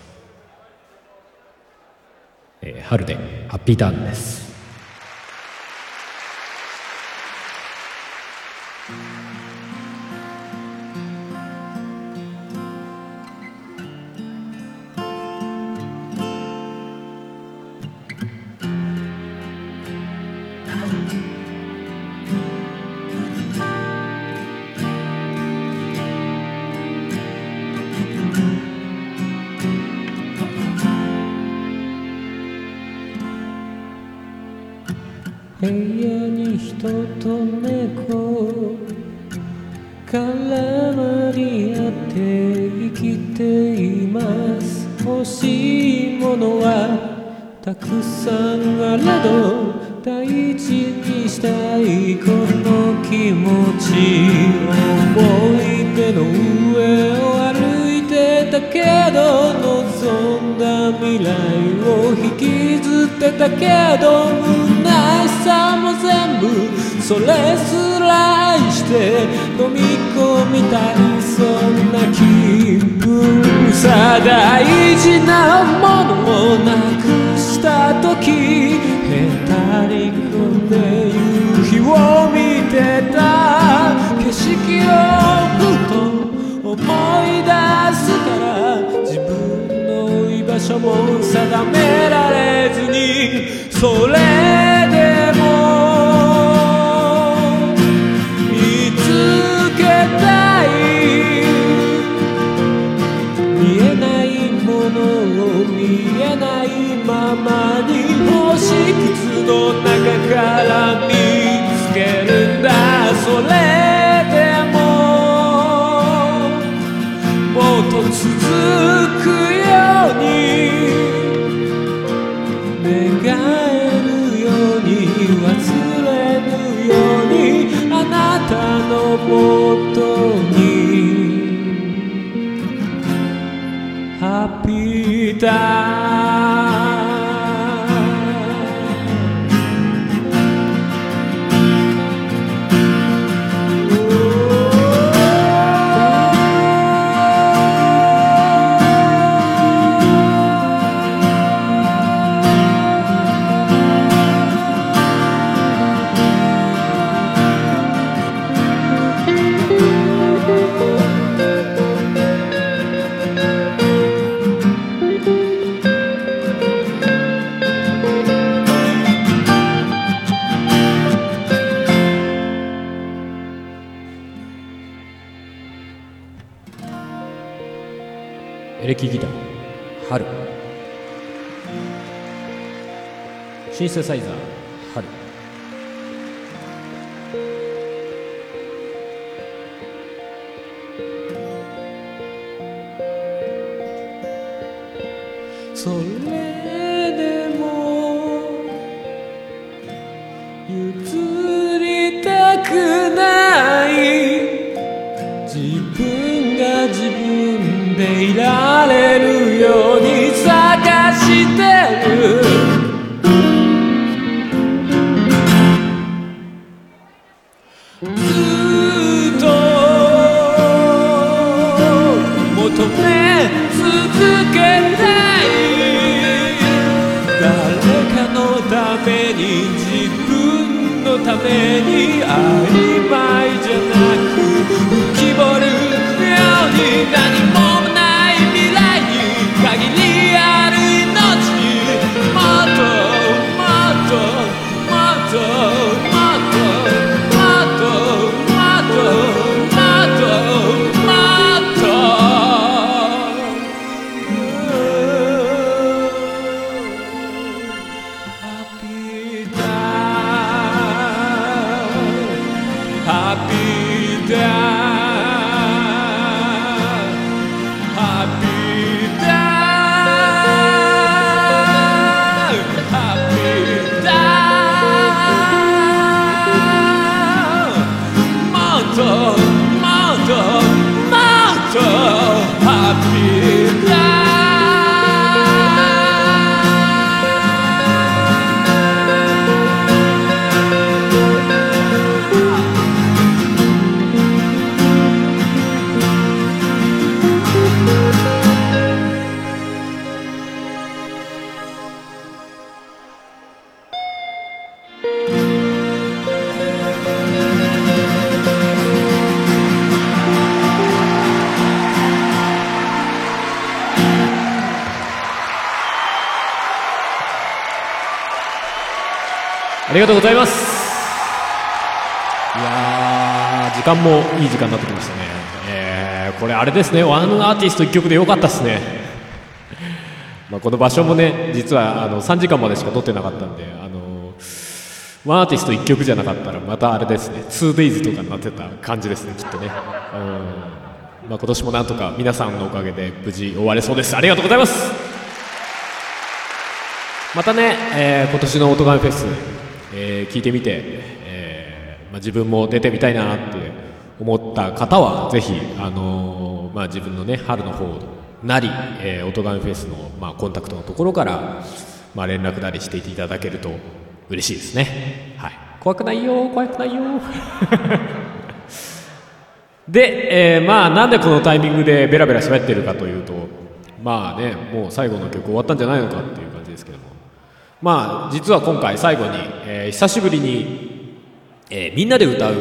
えー春でハッピーターンです。を引きずってたけど虚しさも全部それすら愛して飲み込みたいそんな気分さ大事なものをなくした時へたり込んで夕日を見てた。景色をふと思い出すから。所も定められずにそれでも見つけたい見えないものを見えないままに星屑の中から見つけるんだそれでももっと続くようにもとにはびたシンセサイザー Ah. 間もいい時間になってきましたね。えーこれあれですね。ワンアーティスト1曲でよかったですね。まあこの場所もね実はあの3時間までしか撮ってなかったんであのワンアーティスト1曲じゃなかったらまたあれですね。2days とかになってた感じですねきっとね。うん。まあ今年もなんとか皆さんのおかげで無事終われそうです。ありがとうございます。またね、えー今年のオトガメフェス、えー聞いてみて、まあ、自分も出てみたいなって思った方はぜひ、あのーまあ、自分のね春の方なり、えー、オトガメフェスの、まあ、コンタクトのところから、まあ、連絡なりしていただけると嬉しいですね、はい、怖くないよ怖くないよ。で、えーまあなんでこのタイミングでベラベラ喋ってるかというとまあねもう最後の曲終わったんじゃないのかっていう感じですけども。まあ実は今回最後に、えー久しぶりに、えーみんなで歌う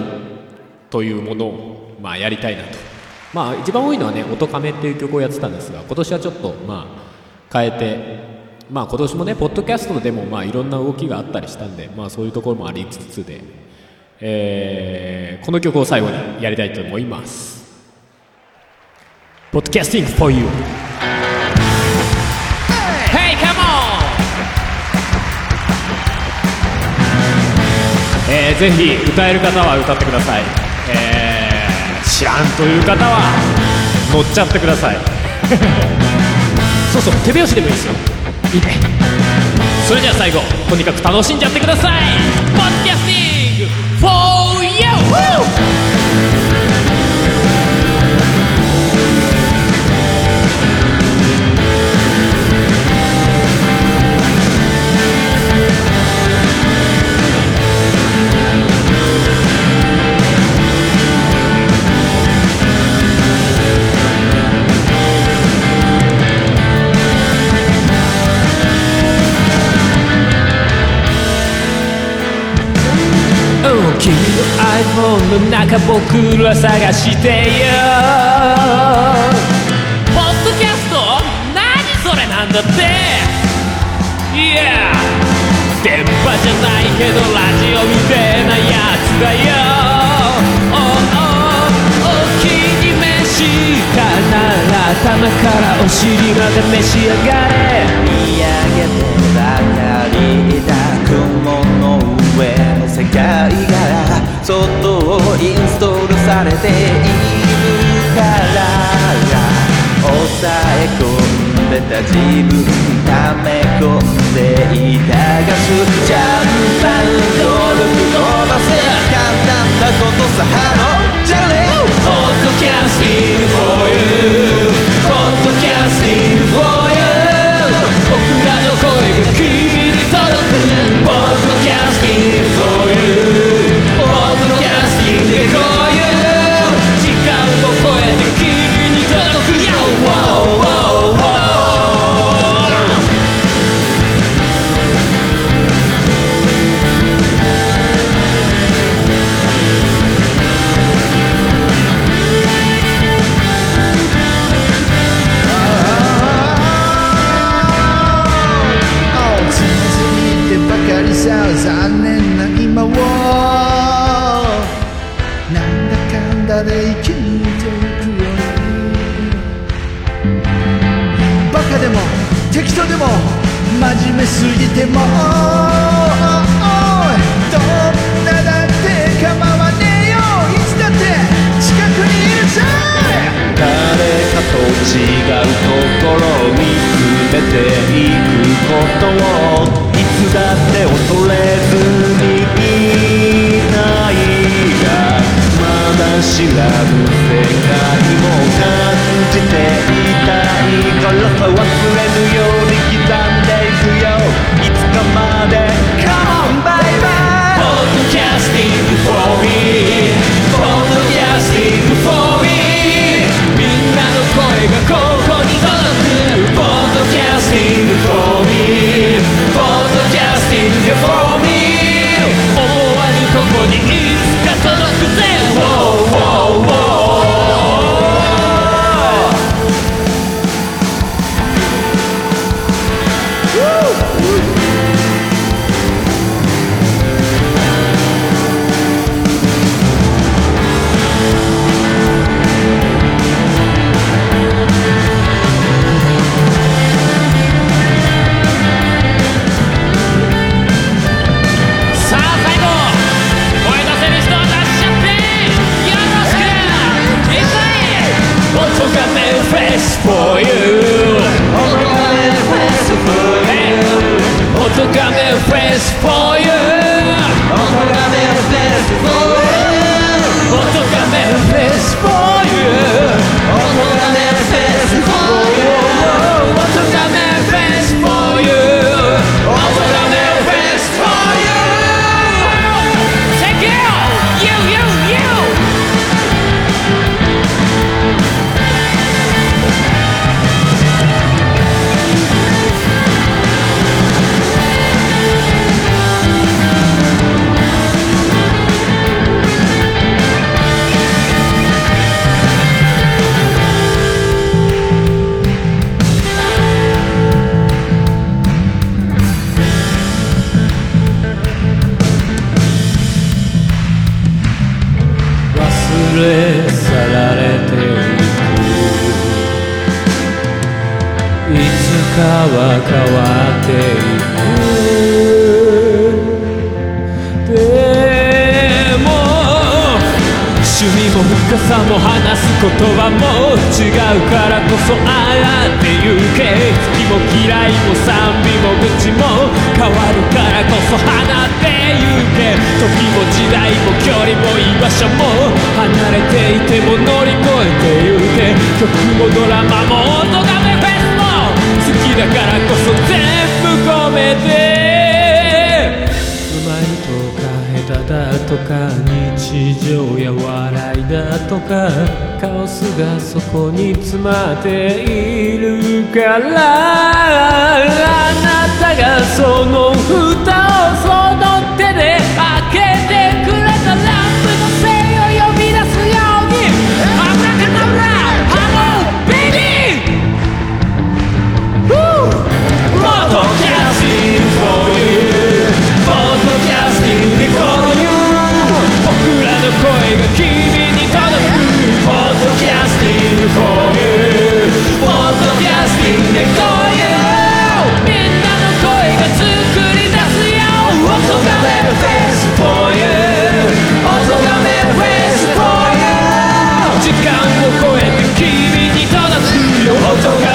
というものを、まあ、やりたいなと。まあ一番多いのはね「音亀」っていう曲をやってたんですが今年はちょっとまあ変えてまあ今年もねポッドキャストでもまあいろんな動きがあったりしたんでまあそういうところもありつつで、えーこの曲を最後にやりたいと思います「Podcasting for You」えーぜひ歌える方は歌ってください、えー知らんという方は乗っちゃってください。そうそう手拍子でもいいですよ。いいね。それでは最後とにかく楽しんじゃってください。Podcasting for you! iPhone の中僕ら探してよ。ポッドキャスト何それなんだって。Yeah 電波じゃないけどラジオみたいなやつだよ。Oh oh お気に召したなら頭からお尻まで召し上がれ見上げてばかりいた雲の上の世界がそっとインストールされているから抑え込んでた自分溜め込んでいたガスジャンパン登録伸ばせ簡単なことさハロー。じゃね Podcasting for you Podcasting for you 僕らの声が君に届く Podcasting for you 残念今をなんだかんだで生き抜いていくよバカでも適当でも真面目すぎてもどんなだって構わねえよいつだって近くにいるぜ誰かと違うところを見つめていくことをいつだって恐れずに。知らぬ世界も感じていたいからさ忘れぬように刻んでいくよいつかまで Come on bye bye Podcasting for me Podcasting for me みんなの声がここに届く Podcasting for me Podcasting for me 思わぬとこにいつ言葉も違うからこそああって言うけ。好きも嫌いも賛美も愚痴も変わるからこそ放って言うけ時も時代も距離も居場所も。離れていても乗り越えて言うけ。曲もドラマも音がめフェ日常や笑いだとかカオスがそこに詰まっているからあなたがその蓋をその手で開けてくれたラップのせいを呼び出すようにあなたのラハローベビー。フーもっとキャスティング you もっとキャッシュ for you 君に届く」「ポッドキャスティング・フォー・ユー」「ポッドキャスティング・フォー・ユー」みんなの声が作り出すよ「オトガメル・フェイス・フォー・ユー」「オトガメル・フェイス・フォー・ユー」「時間を超えて君に届くよ」「オトガ・フェイス・フォー・ユー」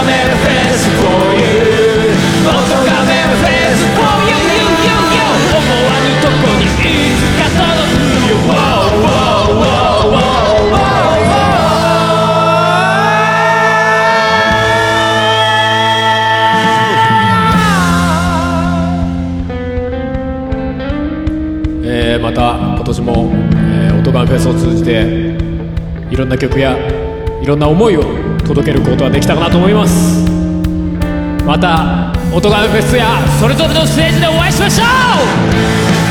えーまた今年も、えー、オトガンフェスを通じていろんな曲やいろんな思いを届けることができたかなと思います。またオトガンフェスやそれぞれのステージでお会いしましょう!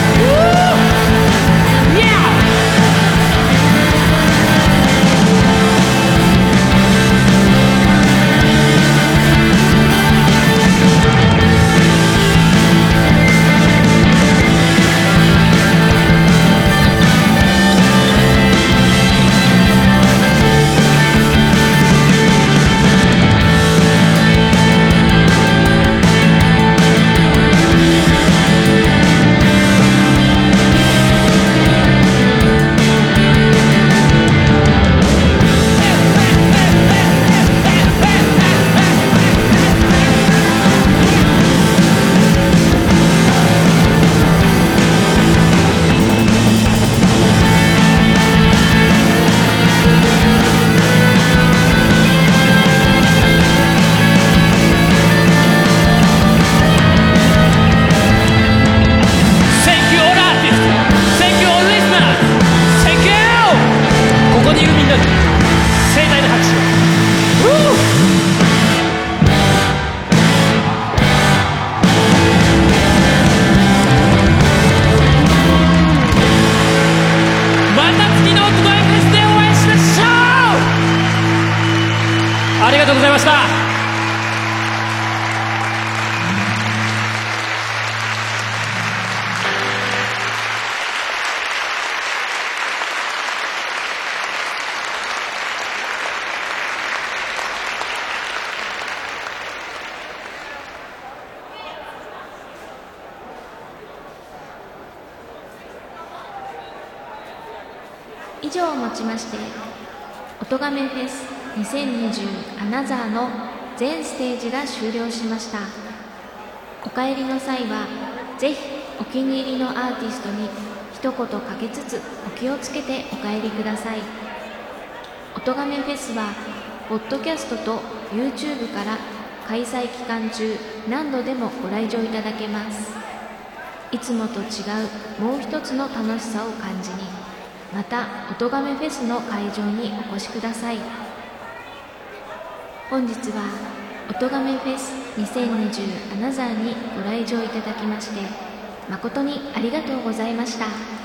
とがめフェスはポッドキャストと YouTube から開催期間中何度でもご来場いただけます。いつもと違うもう一つの楽しさを感じにまたおとがめフェスの会場にお越しください。本日はおとがめフェス2020アナザーにご来場いただきまして誠にありがとうございました。